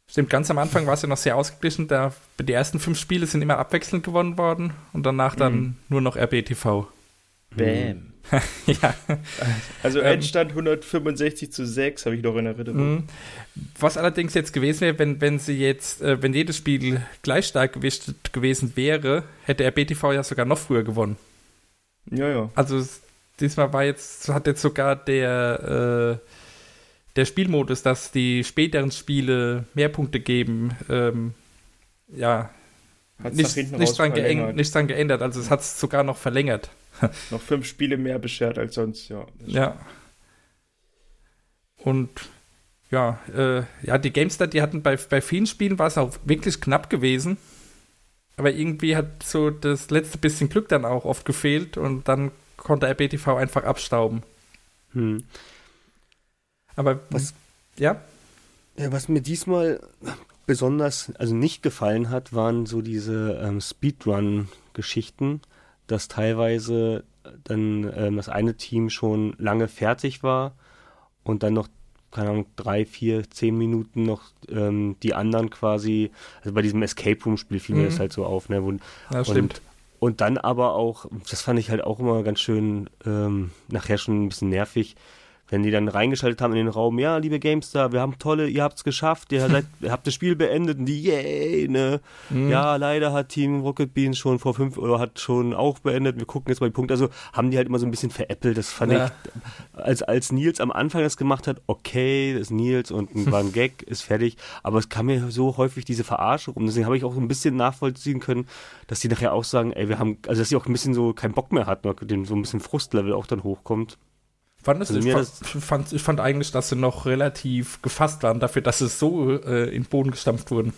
Stimmt, ganz am Anfang war es ja noch sehr ausgeglichen. Da, die ersten fünf Spiele sind immer abwechselnd gewonnen worden und danach dann Mhm. nur noch RBTV. Bam. ja. Also Ähm. Endstand 165 zu 6, habe ich noch in Erinnerung. Mhm. Was allerdings jetzt gewesen wäre, wenn, wenn sie jetzt, äh, wenn jedes Spiel gleich stark gewichtet gewesen wäre, hätte RBTV ja sogar noch früher gewonnen. Ja, ja. Also es- diesmal war jetzt, hat jetzt sogar der, äh, der Spielmodus, dass die späteren Spiele mehr Punkte geben, ähm, ja, Hat's nicht, nicht, dran verlängert. nicht dran geändert. Also es hat es sogar noch verlängert. Noch fünf Spiele mehr beschert als sonst, ja. Ja. Und ja, äh, ja, die GameStar, die hatten bei, bei vielen Spielen war es auch wirklich knapp gewesen. Aber irgendwie hat so das letzte bisschen Glück dann auch oft gefehlt und dann konnte RBTV einfach abstauben. hm. Aber Was- ja, Ja, was mir diesmal besonders, also nicht gefallen hat, waren so diese ähm, Speedrun-Geschichten, dass teilweise dann ähm, das eine Team schon lange fertig war und dann noch, keine Ahnung, drei, vier, zehn Minuten noch ähm, die anderen quasi, also bei diesem Escape Room-Spiel fiel mir Mhm. das halt so auf, ne? Wo, ja stimmt. und dann aber auch, das fand ich halt auch immer ganz schön, ähm, nachher schon ein bisschen nervig, wenn die dann reingeschaltet haben in den Raum, ja, liebe Gamestar, wir haben tolle, ihr habt's geschafft, ihr, seid, ihr habt das Spiel beendet und die, yay, ne? Mhm. Ja, leider hat Team Rocket Beans schon vor fünf oder hat schon auch beendet, wir gucken jetzt mal die Punkte. Also haben die halt immer so ein bisschen veräppelt, das fand Ja. ich, als, als Nils am Anfang das gemacht hat, okay, das ist Nils und war ein Gag, ist fertig, aber es kam mir so häufig diese Verarsche rum, deswegen habe ich auch so ein bisschen nachvollziehen können, dass die nachher auch sagen, ey, wir haben, also dass sie auch ein bisschen so keinen Bock mehr hat, noch, dem so ein bisschen Frustlevel auch dann hochkommt. Fand es, Also ich, fand, fand, ich fand eigentlich, dass sie noch relativ gefasst waren dafür, dass sie so äh, in den Boden gestampft wurden.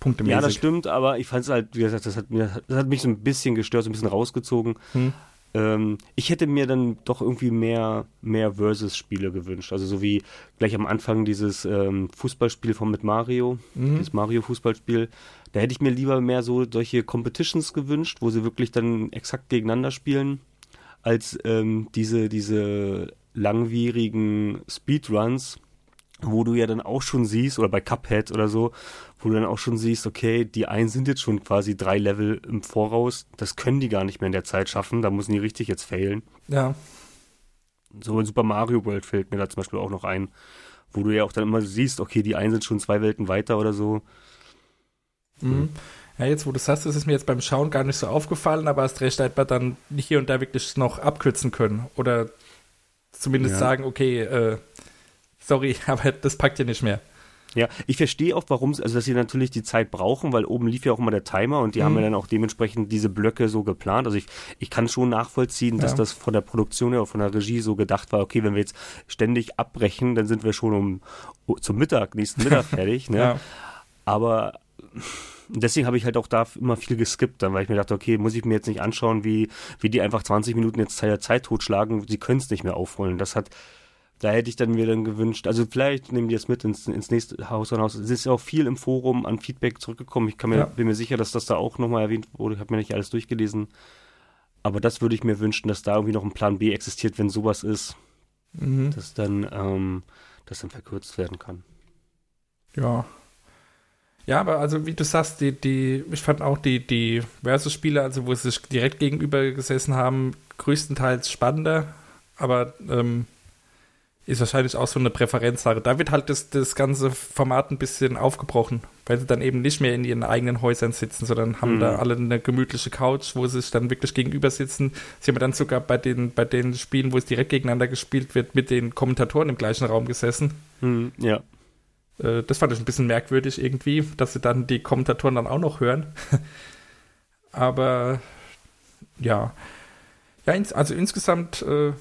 Punktemäßig. Ja, das stimmt, aber ich fand es halt, wie gesagt, das hat, mir, das hat mich so ein bisschen gestört, so ein bisschen rausgezogen. Hm. Ähm, ich hätte mir dann doch irgendwie mehr, mehr Versus-Spiele gewünscht. Also so wie gleich am Anfang dieses ähm, Fußballspiel von mit Mario, Mhm. das Mario-Fußballspiel. Da hätte ich mir lieber mehr so solche Competitions gewünscht, wo sie wirklich dann exakt gegeneinander spielen, als ähm, diese, diese langwierigen Speedruns, wo du ja dann auch schon siehst, oder bei Cuphead oder so, wo du dann auch schon siehst, okay, die einen sind jetzt schon quasi drei Level im Voraus, das können die gar nicht mehr in der Zeit schaffen, da müssen die richtig jetzt failen. Ja. So in Super Mario World fällt mir da zum Beispiel auch noch ein, wo du ja auch dann immer siehst, okay, die einen sind schon zwei Welten weiter oder so. Mhm. Ja, jetzt wo du sagst, das ist mir jetzt beim Schauen gar nicht so aufgefallen, aber hast recht, hätte man dann hier und da wirklich noch abkürzen können. Oder zumindest Ja. sagen, okay, äh, sorry, aber das packt ihr nicht mehr. Ja, ich verstehe auch, warum, also dass sie natürlich die Zeit brauchen, weil oben lief ja auch immer der Timer und die Mhm. haben ja dann auch dementsprechend diese Blöcke so geplant. Also ich, ich kann schon nachvollziehen, dass Ja. das von der Produktion her, von der Regie so gedacht war, okay, wenn wir jetzt ständig abbrechen, dann sind wir schon um, um zum Mittag, nächsten Mittag fertig, ne? Ja. Aber deswegen habe ich halt auch da immer viel geskippt, dann, weil ich mir dachte, okay, muss ich mir jetzt nicht anschauen, wie, wie die einfach 20 Minuten jetzt Zeit, Zeit totschlagen, sie können es nicht mehr aufholen. Das hat, da hätte ich dann mir dann gewünscht, also vielleicht nehmen die es mit ins, ins nächste Haus und Haus. Es ist ja auch viel im Forum an Feedback zurückgekommen. Ich mir, Ja. bin mir sicher, dass das da auch nochmal erwähnt wurde. Ich habe mir nicht alles durchgelesen. Aber das würde ich mir wünschen, dass da irgendwie noch ein Plan B existiert, wenn sowas ist, Mhm. dass dann ähm, das dann verkürzt werden kann. Ja. Ja, aber also wie du sagst, die, die, ich fand auch die, die Versus-Spiele, also wo sie sich direkt gegenüber gesessen haben, größtenteils spannender, aber ähm, ist wahrscheinlich auch so eine Präferenzsache. Da wird halt das, das ganze Format ein bisschen aufgebrochen, weil sie dann eben nicht mehr in ihren eigenen Häusern sitzen, sondern haben Mhm. da alle eine gemütliche Couch, wo sie sich dann wirklich gegenüber sitzen. Sie haben dann sogar bei den, bei den Spielen, wo es direkt gegeneinander gespielt wird, mit den Kommentatoren im gleichen Raum gesessen. Hm, ja. Äh, das fand ich ein bisschen merkwürdig irgendwie, dass sie dann die Kommentatoren dann auch noch hören. aber ja. Ja, ins, also insgesamt äh,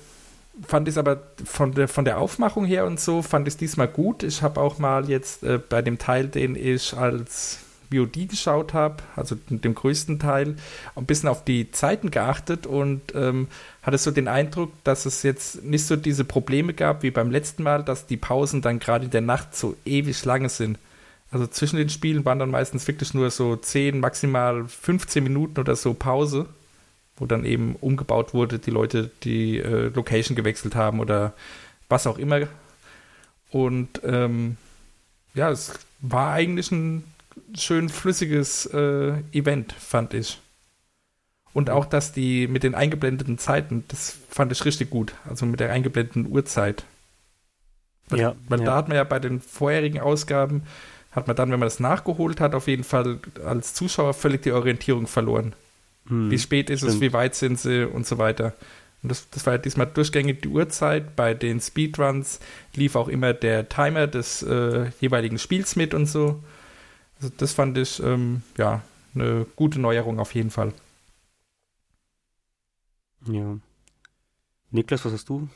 fand ich es aber von der, von der Aufmachung her und so, fand ich es diesmal gut. Ich habe auch mal jetzt äh, bei dem Teil, den ich als VOD geschaut habe, also dem größten Teil, ein bisschen auf die Zeiten geachtet und ähm, hatte so den Eindruck, dass es jetzt nicht so diese Probleme gab wie beim letzten Mal, dass die Pausen dann gerade in der Nacht so ewig lange sind. Also zwischen den Spielen waren dann meistens wirklich nur so 10, maximal 15 Minuten oder so Pause, wo dann eben umgebaut wurde, die Leute die äh, Location gewechselt haben oder was auch immer. Und ähm, ja, es war eigentlich ein schön flüssiges äh, Event, fand ich. Und auch, dass die mit den eingeblendeten Zeiten, das fand ich richtig gut. Also mit der eingeblendeten Uhrzeit. Weil, Ja, weil ja. da hat man ja bei den vorherigen Ausgaben, hat man dann, wenn man das nachgeholt hat, auf jeden Fall als Zuschauer völlig die Orientierung verloren. Hm, Wie spät ist es, stimmt. wie weit sind sie und so weiter. Und das, das war ja diesmal durchgängig die Uhrzeit. Bei den Speedruns lief auch immer der Timer des äh, jeweiligen Spiels mit und so. Also das fand ich, ähm, ja, eine gute Neuerung auf jeden Fall. Ja. Niklas, was hast du?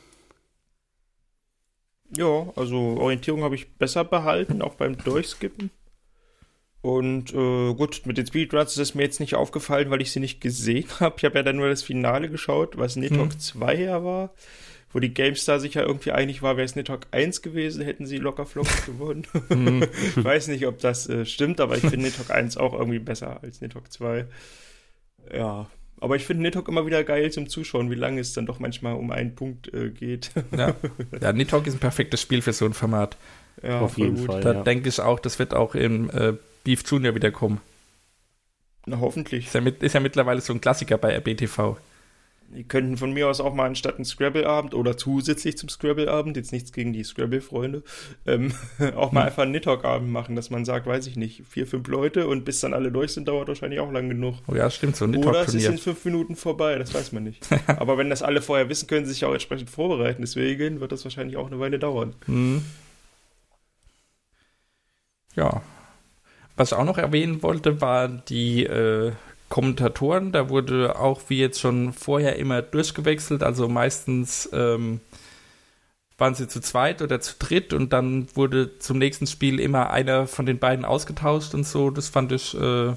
Ja, also Orientierung habe ich besser behalten, auch beim Durchskippen. Und äh, gut, mit den Speedruns ist es mir jetzt nicht aufgefallen, weil ich sie nicht gesehen habe. Ich habe ja dann nur das Finale geschaut, was Netok Hm. 2 ja war. Wo die GameStar sich ja irgendwie einig war, wäre es Netok 1 gewesen, hätten sie locker flockig gewonnen. Ich weiß nicht, ob das äh, stimmt, aber ich finde Netok 1 auch irgendwie besser als Netok 2. Ja, aber ich finde Netok immer wieder geil zum Zuschauen, wie lange es dann doch manchmal um einen Punkt äh, geht. Ja, ja Nidhogg ist ein perfektes Spiel für so ein Format. ja, Auf jeden gut. Fall. Da ja. denke ich auch, das wird auch im äh, Beef Junior wieder kommen. Na, hoffentlich. Ist ja, mit, ist ja mittlerweile so ein Klassiker bei RBTV. Die könnten von mir aus auch mal anstatt einen Scrabble-Abend oder zusätzlich zum Scrabble-Abend, jetzt nichts gegen die Scrabble-Freunde, ähm, auch mal Hm. einfach einen Nidhogg-Abend machen, dass man sagt, weiß ich nicht, vier, fünf Leute und bis dann alle durch sind, dauert wahrscheinlich auch lang genug. Oh ja, stimmt, so ein Oder es ist in fünf Minuten vorbei, das weiß man nicht. Aber wenn das alle vorher wissen, können sie sich auch entsprechend vorbereiten. Deswegen wird das wahrscheinlich auch eine Weile dauern. Hm. Ja. Was ich auch noch erwähnen wollte, waren die äh, Kommentatoren. Da wurde auch wie jetzt schon vorher immer durchgewechselt. Also meistens ähm, waren sie zu zweit oder zu dritt und dann wurde zum nächsten Spiel immer einer von den beiden ausgetauscht und so. Das fand ich äh,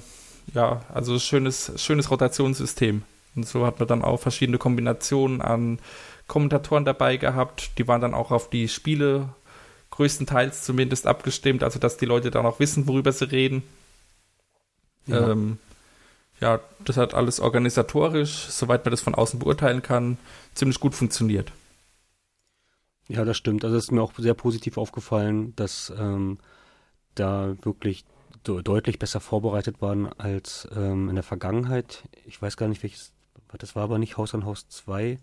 ja also schönes schönes Rotationssystem. Und so hat man dann auch verschiedene Kombinationen an Kommentatoren dabei gehabt. Die waren dann auch auf die Spiele größtenteils zumindest abgestimmt, also dass die Leute dann auch wissen, worüber sie reden. Ja. Ähm, ja das hat alles organisatorisch, soweit man das von außen beurteilen kann, ziemlich gut funktioniert. Ja, das stimmt. Also es ist mir auch sehr positiv aufgefallen, dass ähm, da wirklich de deutlich besser vorbereitet waren als ähm, in der Vergangenheit. Ich weiß gar nicht, welches, das war aber nicht Haus an Haus 2.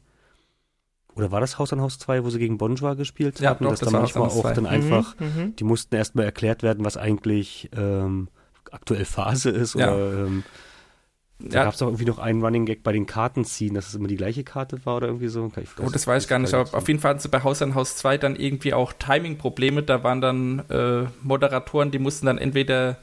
Oder war das Haus an Haus 2, wo sie gegen Bonjour gespielt Ja, hatten? doch, dass das da war Haus an manchmal Haus auch 2. dann einfach, Mhm, die mussten erstmal erklärt werden, was eigentlich ähm, aktuell Phase ist. Ja. Oder ähm, da Ja, gab es auch irgendwie noch einen Running Gag bei den Karten ziehen, dass es immer die gleiche Karte war oder irgendwie so. Ich oh, das weiß ich gar nicht, aber auf jeden Fall hatten sie bei Haus an Haus 2 dann irgendwie auch Timing-Probleme. Da waren dann äh, Moderatoren, die mussten dann entweder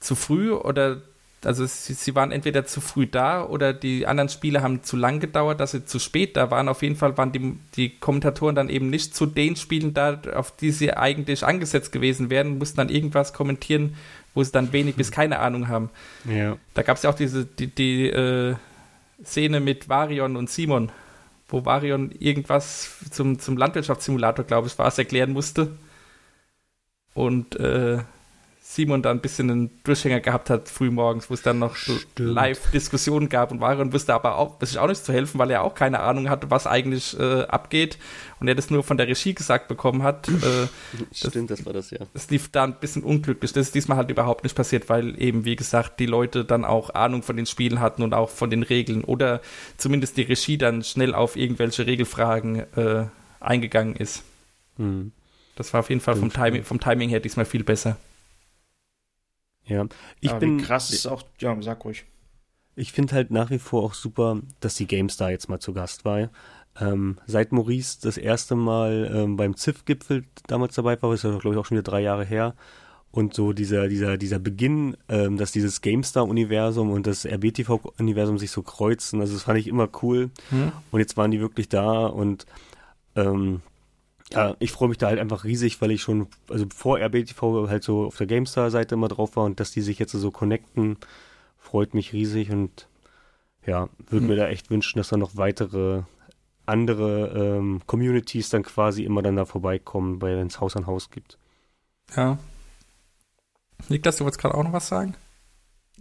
zu früh oder also sie, sie waren entweder zu früh da oder die anderen Spiele haben zu lang gedauert, dass sie zu spät da waren. Auf jeden Fall waren die, die Kommentatoren dann eben nicht zu den Spielen da, auf die sie eigentlich angesetzt gewesen wären, mussten dann irgendwas kommentieren, wo sie dann wenig bis keine Ahnung haben. Ja. Da gab es ja auch diese die, die äh, Szene mit Varion und Simon, wo Varion irgendwas zum, zum Landwirtschaftssimulator, glaube ich, war es, erklären musste. Und äh, Simon da ein bisschen einen Durchhänger gehabt hat, früh morgens, wo es dann noch so Live-Diskussionen gab und war und wusste aber auch, sich auch nicht zu helfen, weil er auch keine Ahnung hatte, was eigentlich äh, abgeht und er das nur von der Regie gesagt bekommen hat. Äh, Stimmt, das, das, war das, ja. Das lief da ein bisschen unglücklich. Das ist diesmal halt überhaupt nicht passiert, weil eben, wie gesagt, die Leute dann auch Ahnung von den Spielen hatten und auch von den Regeln oder zumindest die Regie dann schnell auf irgendwelche Regelfragen äh, eingegangen ist. Hm. Das war auf jeden Fall vom Timing, vom Timing her diesmal viel besser. Ja, ich Aber bin. krass ist auch, ja, sag ruhig. Ich finde halt nach wie vor auch super, dass die GameStar jetzt mal zu Gast war. Ähm, seit Maurice das erste Mal ähm, beim ZIF-Gipfel damals dabei war, ist ja glaube ich auch schon wieder drei Jahre her. Und so dieser, dieser, dieser Beginn, ähm, dass dieses GameStar-Universum und das RBTV-Universum sich so kreuzen, also das fand ich immer cool. Hm. Und jetzt waren die wirklich da und ähm, ja, ich freue mich da halt einfach riesig, weil ich schon, also vor RBTV halt so auf der GameStar-Seite immer drauf war und dass die sich jetzt so connecten, freut mich riesig und ja, würde mhm. mir da echt wünschen, dass da noch weitere andere ähm, Communities dann quasi immer dann da vorbeikommen, weil es Haus an Haus gibt. Ja. Niklas, du wolltest gerade auch noch was sagen?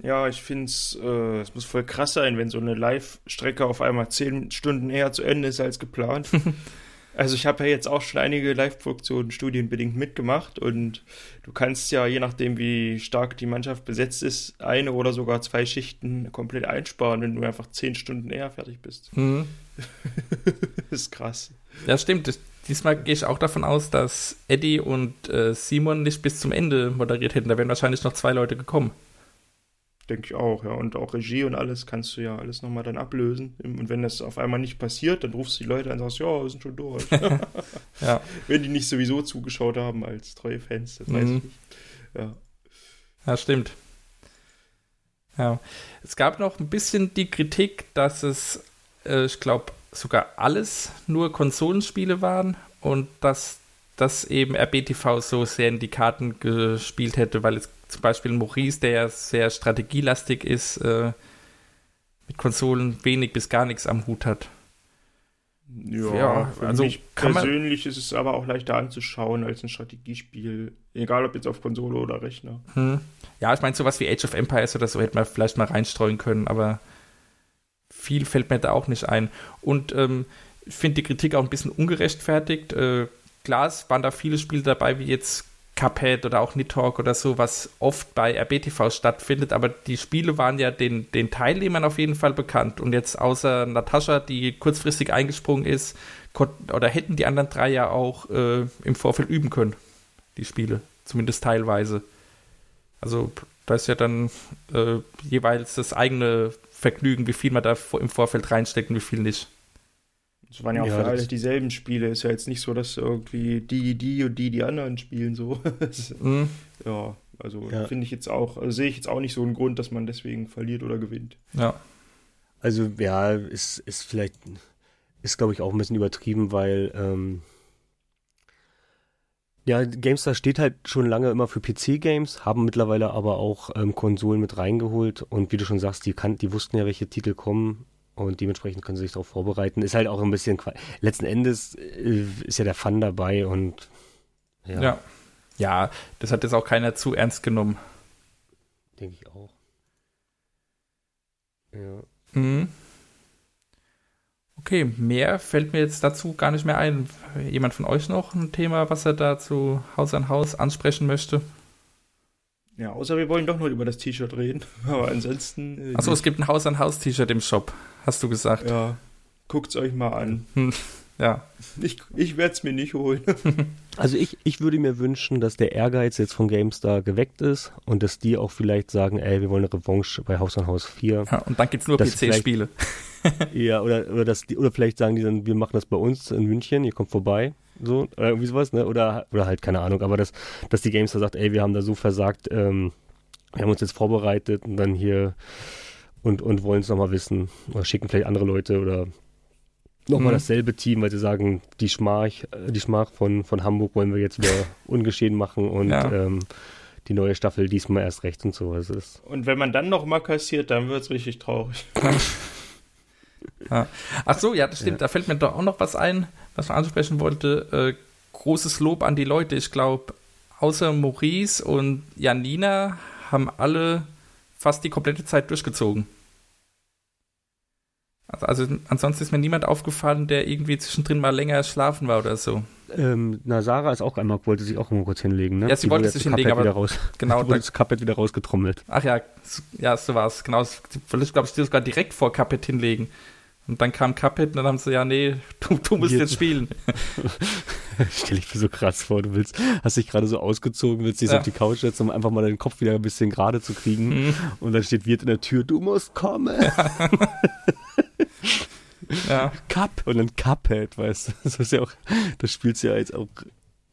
Ja, ich finde es, äh, es muss voll krass sein, wenn so eine Live-Strecke auf einmal zehn Stunden eher zu Ende ist als geplant. Also ich habe ja jetzt auch schon einige Live-Produktionen studienbedingt mitgemacht und du kannst ja, je nachdem wie stark die Mannschaft besetzt ist, eine oder sogar zwei Schichten komplett einsparen, wenn du einfach zehn Stunden eher fertig bist. Mhm. das ist krass. Ja, stimmt. Diesmal gehe ich auch davon aus, dass Eddie und äh, Simon nicht bis zum Ende moderiert hätten. Da wären wahrscheinlich noch zwei Leute gekommen. Denke ich auch, ja. Und auch Regie und alles kannst du ja alles nochmal dann ablösen. Und wenn das auf einmal nicht passiert, dann rufst du die Leute an und sagst, ja, wir sind schon durch. ja. Wenn die nicht sowieso zugeschaut haben als treue Fans, das mhm. weiß ich nicht. Ja. Ja, stimmt. Ja. Es gab noch ein bisschen die Kritik, dass es, äh, ich glaube, sogar alles nur Konsolenspiele waren und dass das eben RBTV so sehr in die Karten gespielt hätte, weil es zum Beispiel Maurice, der ja sehr strategielastig ist, äh, mit Konsolen wenig bis gar nichts am Hut hat. Ja, ja für also mich persönlich ist es aber auch leichter anzuschauen als ein Strategiespiel, egal ob jetzt auf Konsole oder Rechner. Hm. Ja, ich meine, sowas wie Age of Empires oder so hätte man vielleicht mal reinstreuen können, aber viel fällt mir da auch nicht ein. Und ähm, ich finde die Kritik auch ein bisschen ungerechtfertigt. Äh, klar, es waren da viele Spiele dabei, wie jetzt Cuphead oder auch Nitalk oder so, was oft bei RBTV stattfindet, aber die Spiele waren ja den, den Teilnehmern auf jeden Fall bekannt und jetzt außer Natascha, die kurzfristig eingesprungen ist, oder hätten die anderen drei ja auch äh, im Vorfeld üben können, die Spiele, zumindest teilweise. Also da ist ja dann äh, jeweils das eigene Vergnügen, wie viel man da im Vorfeld reinsteckt und wie viel nicht. Es waren ja auch ja, für alle dieselben Spiele. Ist ja jetzt nicht so, dass irgendwie die, die und die die anderen spielen so. mhm. Ja, also ja. finde ich jetzt auch, also sehe ich jetzt auch nicht so einen Grund, dass man deswegen verliert oder gewinnt. Ja. Also ja, ist, ist vielleicht, ist glaube ich auch ein bisschen übertrieben, weil ähm, ja, GameStar steht halt schon lange immer für PC-Games, haben mittlerweile aber auch ähm, Konsolen mit reingeholt und wie du schon sagst, die, kann, die wussten ja, welche Titel kommen und dementsprechend können sie sich darauf vorbereiten. Ist halt auch ein bisschen, letzten Endes äh, ist ja der Fun dabei und ja. ja. Ja, das hat jetzt auch keiner zu ernst genommen. Denke ich auch. Ja. Mhm. Okay, mehr fällt mir jetzt dazu gar nicht mehr ein. Jemand von euch noch ein Thema, was er dazu Haus an Haus ansprechen möchte? Ja, außer wir wollen doch nur über das T-Shirt reden. Aber ansonsten. Äh, Achso, es gibt ein Haus an Haus-T-Shirt im Shop, hast du gesagt. Ja, guckt's euch mal an. Hm, ja. Ich, ich werde es mir nicht holen. Also ich, ich würde mir wünschen, dass der Ehrgeiz jetzt von GameStar geweckt ist und dass die auch vielleicht sagen, ey, wir wollen eine Revanche bei Haus an Haus 4. Ja, und dann gibt's nur PC-Spiele. ja, oder, oder, dass die, oder vielleicht sagen die dann, wir machen das bei uns in München, ihr kommt vorbei so, oder irgendwie sowas, ne? Oder, oder halt, keine Ahnung, aber dass, dass die Gamester sagt, ey, wir haben da so versagt, ähm, wir haben uns jetzt vorbereitet und dann hier und, und wollen es nochmal wissen. Oder schicken vielleicht andere Leute oder nochmal mhm. dasselbe Team, weil sie sagen, die Schmach, die Schmach von, von Hamburg wollen wir jetzt wieder ungeschehen machen und ja. ähm, die neue Staffel diesmal erst recht und so. Also und wenn man dann nochmal kassiert, dann wird es richtig traurig. Ja. Ach so, ja, das stimmt. Ja. Da fällt mir doch auch noch was ein, was ich ansprechen wollte. Äh, großes Lob an die Leute. Ich glaube, außer Maurice und Janina haben alle fast die komplette Zeit durchgezogen. Also, also ansonsten ist mir niemand aufgefallen, der irgendwie zwischendrin mal länger schlafen war oder so. Ähm, na, Sarah ist auch einmal, wollte sich auch mal kurz hinlegen, ne? Ja, sie Die wollte sich hinlegen, aber raus. genau, die wurde da- das Cuphead wieder rausgetrommelt. Ach ja, ja, so war es. Genau, ich glaube, ich sogar direkt vor Cuphead hinlegen. Und dann kam Cuphead und dann haben sie, ja, nee, du, du musst Jetzt- jetzt spielen. Stell ich mir so krass vor, du willst, hast dich gerade so ausgezogen, willst dich Ja. auf die Couch setzen, um einfach mal deinen Kopf wieder ein bisschen gerade zu kriegen. Mhm. Und dann steht Wirt in der Tür, du musst kommen. Ja, Cup. Und dann Cuphead, weißt du. Das ist ja auch, das spielst du ja jetzt auch,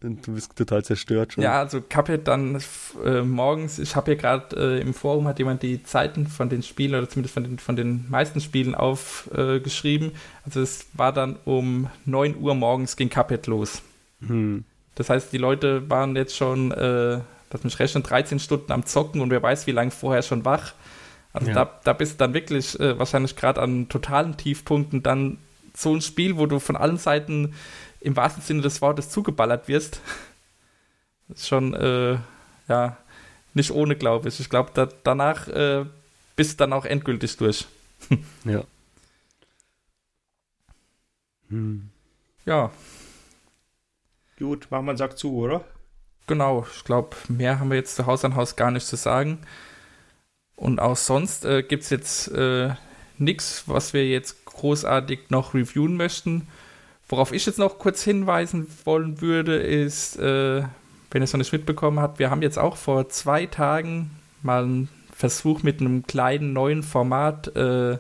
du bist total zerstört schon. ja also Cuphead dann äh, morgens, ich habe hier gerade äh, im Forum hat jemand die Zeiten von den Spielen oder zumindest von den, von den meisten Spielen aufgeschrieben. Äh, also es war dann um 9 Uhr morgens ging Cuphead los. Hm. Das heißt, die Leute waren jetzt schon, äh, lass mich rechnen, 13 Stunden am Zocken und wer weiß, wie lange vorher schon wach. Also Ja. da, da bist du dann wirklich äh, wahrscheinlich gerade an totalen Tiefpunkten dann so ein Spiel, wo du von allen Seiten im wahrsten Sinne des Wortes zugeballert wirst. ist schon, äh, ja, nicht ohne, glaube ich. Ich glaube, da, danach äh, bist du dann auch endgültig durch. Ja. Hm. Ja, Gut, machen wir einen Sack zu, oder? Genau, ich glaube, mehr haben wir jetzt zu Haus an Haus gar nicht zu sagen. Und auch sonst äh, gibt es jetzt äh, nichts, was wir jetzt großartig noch reviewen möchten. Worauf ich jetzt noch kurz hinweisen wollen würde, ist, äh, wenn ihr es noch nicht mitbekommen habt, wir haben jetzt auch vor zwei Tagen mal einen Versuch mit einem kleinen neuen Format äh,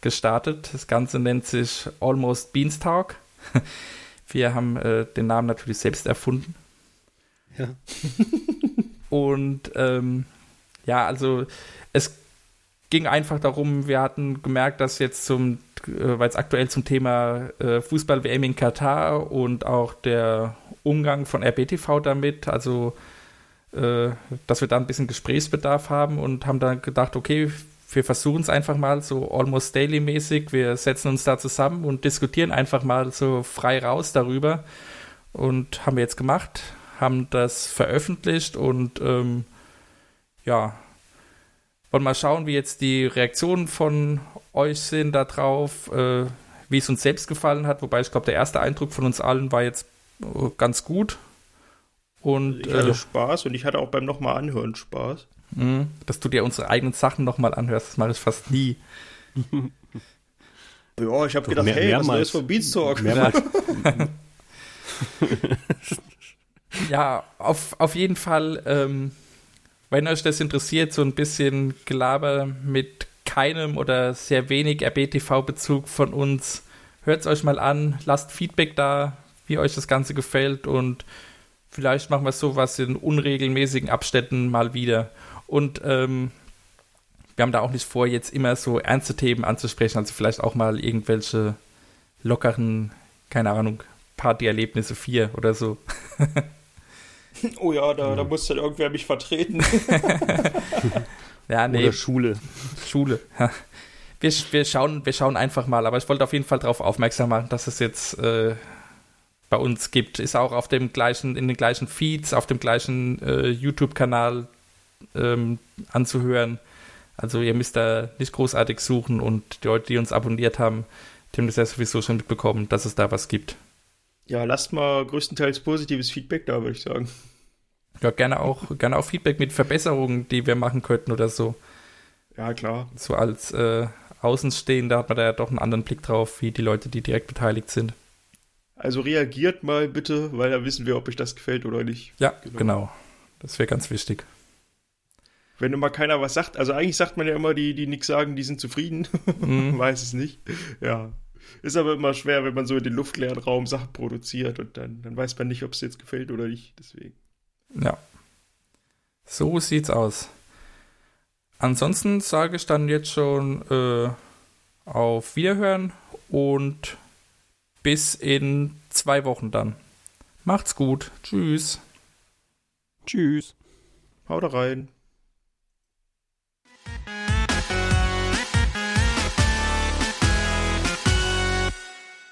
gestartet. Das Ganze nennt sich Almost Beanstalk. Wir haben äh, den Namen natürlich selbst erfunden. Ja. Und ähm, ja, also es ging einfach darum, wir hatten gemerkt, dass jetzt zum, äh, weil es aktuell zum Thema äh, Fußball-WM in Katar und auch der Umgang von RBTV damit, also äh, dass wir da ein bisschen Gesprächsbedarf haben und haben dann gedacht, okay, wir versuchen es einfach mal so almost daily mäßig. Wir setzen uns da zusammen und diskutieren einfach mal so frei raus darüber. Und haben wir jetzt gemacht, haben das veröffentlicht und ähm, ja, wollen mal schauen, wie jetzt die Reaktionen von euch sind da drauf, äh, wie es uns selbst gefallen hat. Wobei ich glaube, der erste Eindruck von uns allen war jetzt äh, ganz gut. Und Ich hatte äh, Spaß und ich hatte auch beim nochmal anhören Spaß. mh, dass du dir unsere eigenen Sachen nochmal anhörst, das mache ich fast nie. Ja, ich habe gedacht, mehr- hey, was mehrmals. Neues von Beanstalk? Mehrmals. Ja, auf, auf jeden Fall, ähm, wenn euch das interessiert, so ein bisschen Gelaber mit keinem oder sehr wenig RBTV-Bezug von uns, hört es euch mal an, lasst Feedback da, wie euch das Ganze gefällt und vielleicht machen wir sowas in unregelmäßigen Abständen mal wieder. Und ähm, wir haben da auch nicht vor, jetzt immer so ernste Themen anzusprechen, also vielleicht auch mal irgendwelche lockeren, keine Ahnung, Partyerlebnisse 4 oder so. Oh ja, da, da muss dann irgendwer mich vertreten. Ja, nee, Oder Schule. Schule. Ja. Wir, wir, schauen, wir schauen einfach mal, aber ich wollte auf jeden Fall darauf aufmerksam machen, dass es jetzt äh, bei uns gibt. Ist auch auf dem gleichen, in den gleichen Feeds, auf dem gleichen äh, YouTube-Kanal ähm, anzuhören. Also ihr müsst da nicht großartig suchen und die Leute, die uns abonniert haben, die haben das ja sowieso schon mitbekommen, dass es da was gibt. Ja, lasst mal größtenteils positives Feedback da, würde ich sagen. Ja, gerne auch, gerne auch Feedback mit Verbesserungen, die wir machen könnten oder so. Ja, klar. So als äh, Außenstehender hat man da ja doch einen anderen Blick drauf, wie die Leute, die direkt beteiligt sind. Also reagiert mal bitte, weil da wissen wir, ob euch das gefällt oder nicht. Ja, Genau. genau. Das wäre ganz wichtig. Wenn immer keiner was sagt, also eigentlich sagt man ja immer, die, die nichts sagen, die sind zufrieden. Mhm. Weiß es nicht. Ja. Ist aber immer schwer, wenn man so in den luftleeren Raum Sachen produziert und dann, dann weiß man nicht, ob es jetzt gefällt oder nicht. Deswegen. Ja. So sieht's aus. Ansonsten sage ich dann jetzt schon äh, auf Wiederhören und bis in zwei Wochen dann. Macht's gut. Tschüss. Tschüss. Haut rein.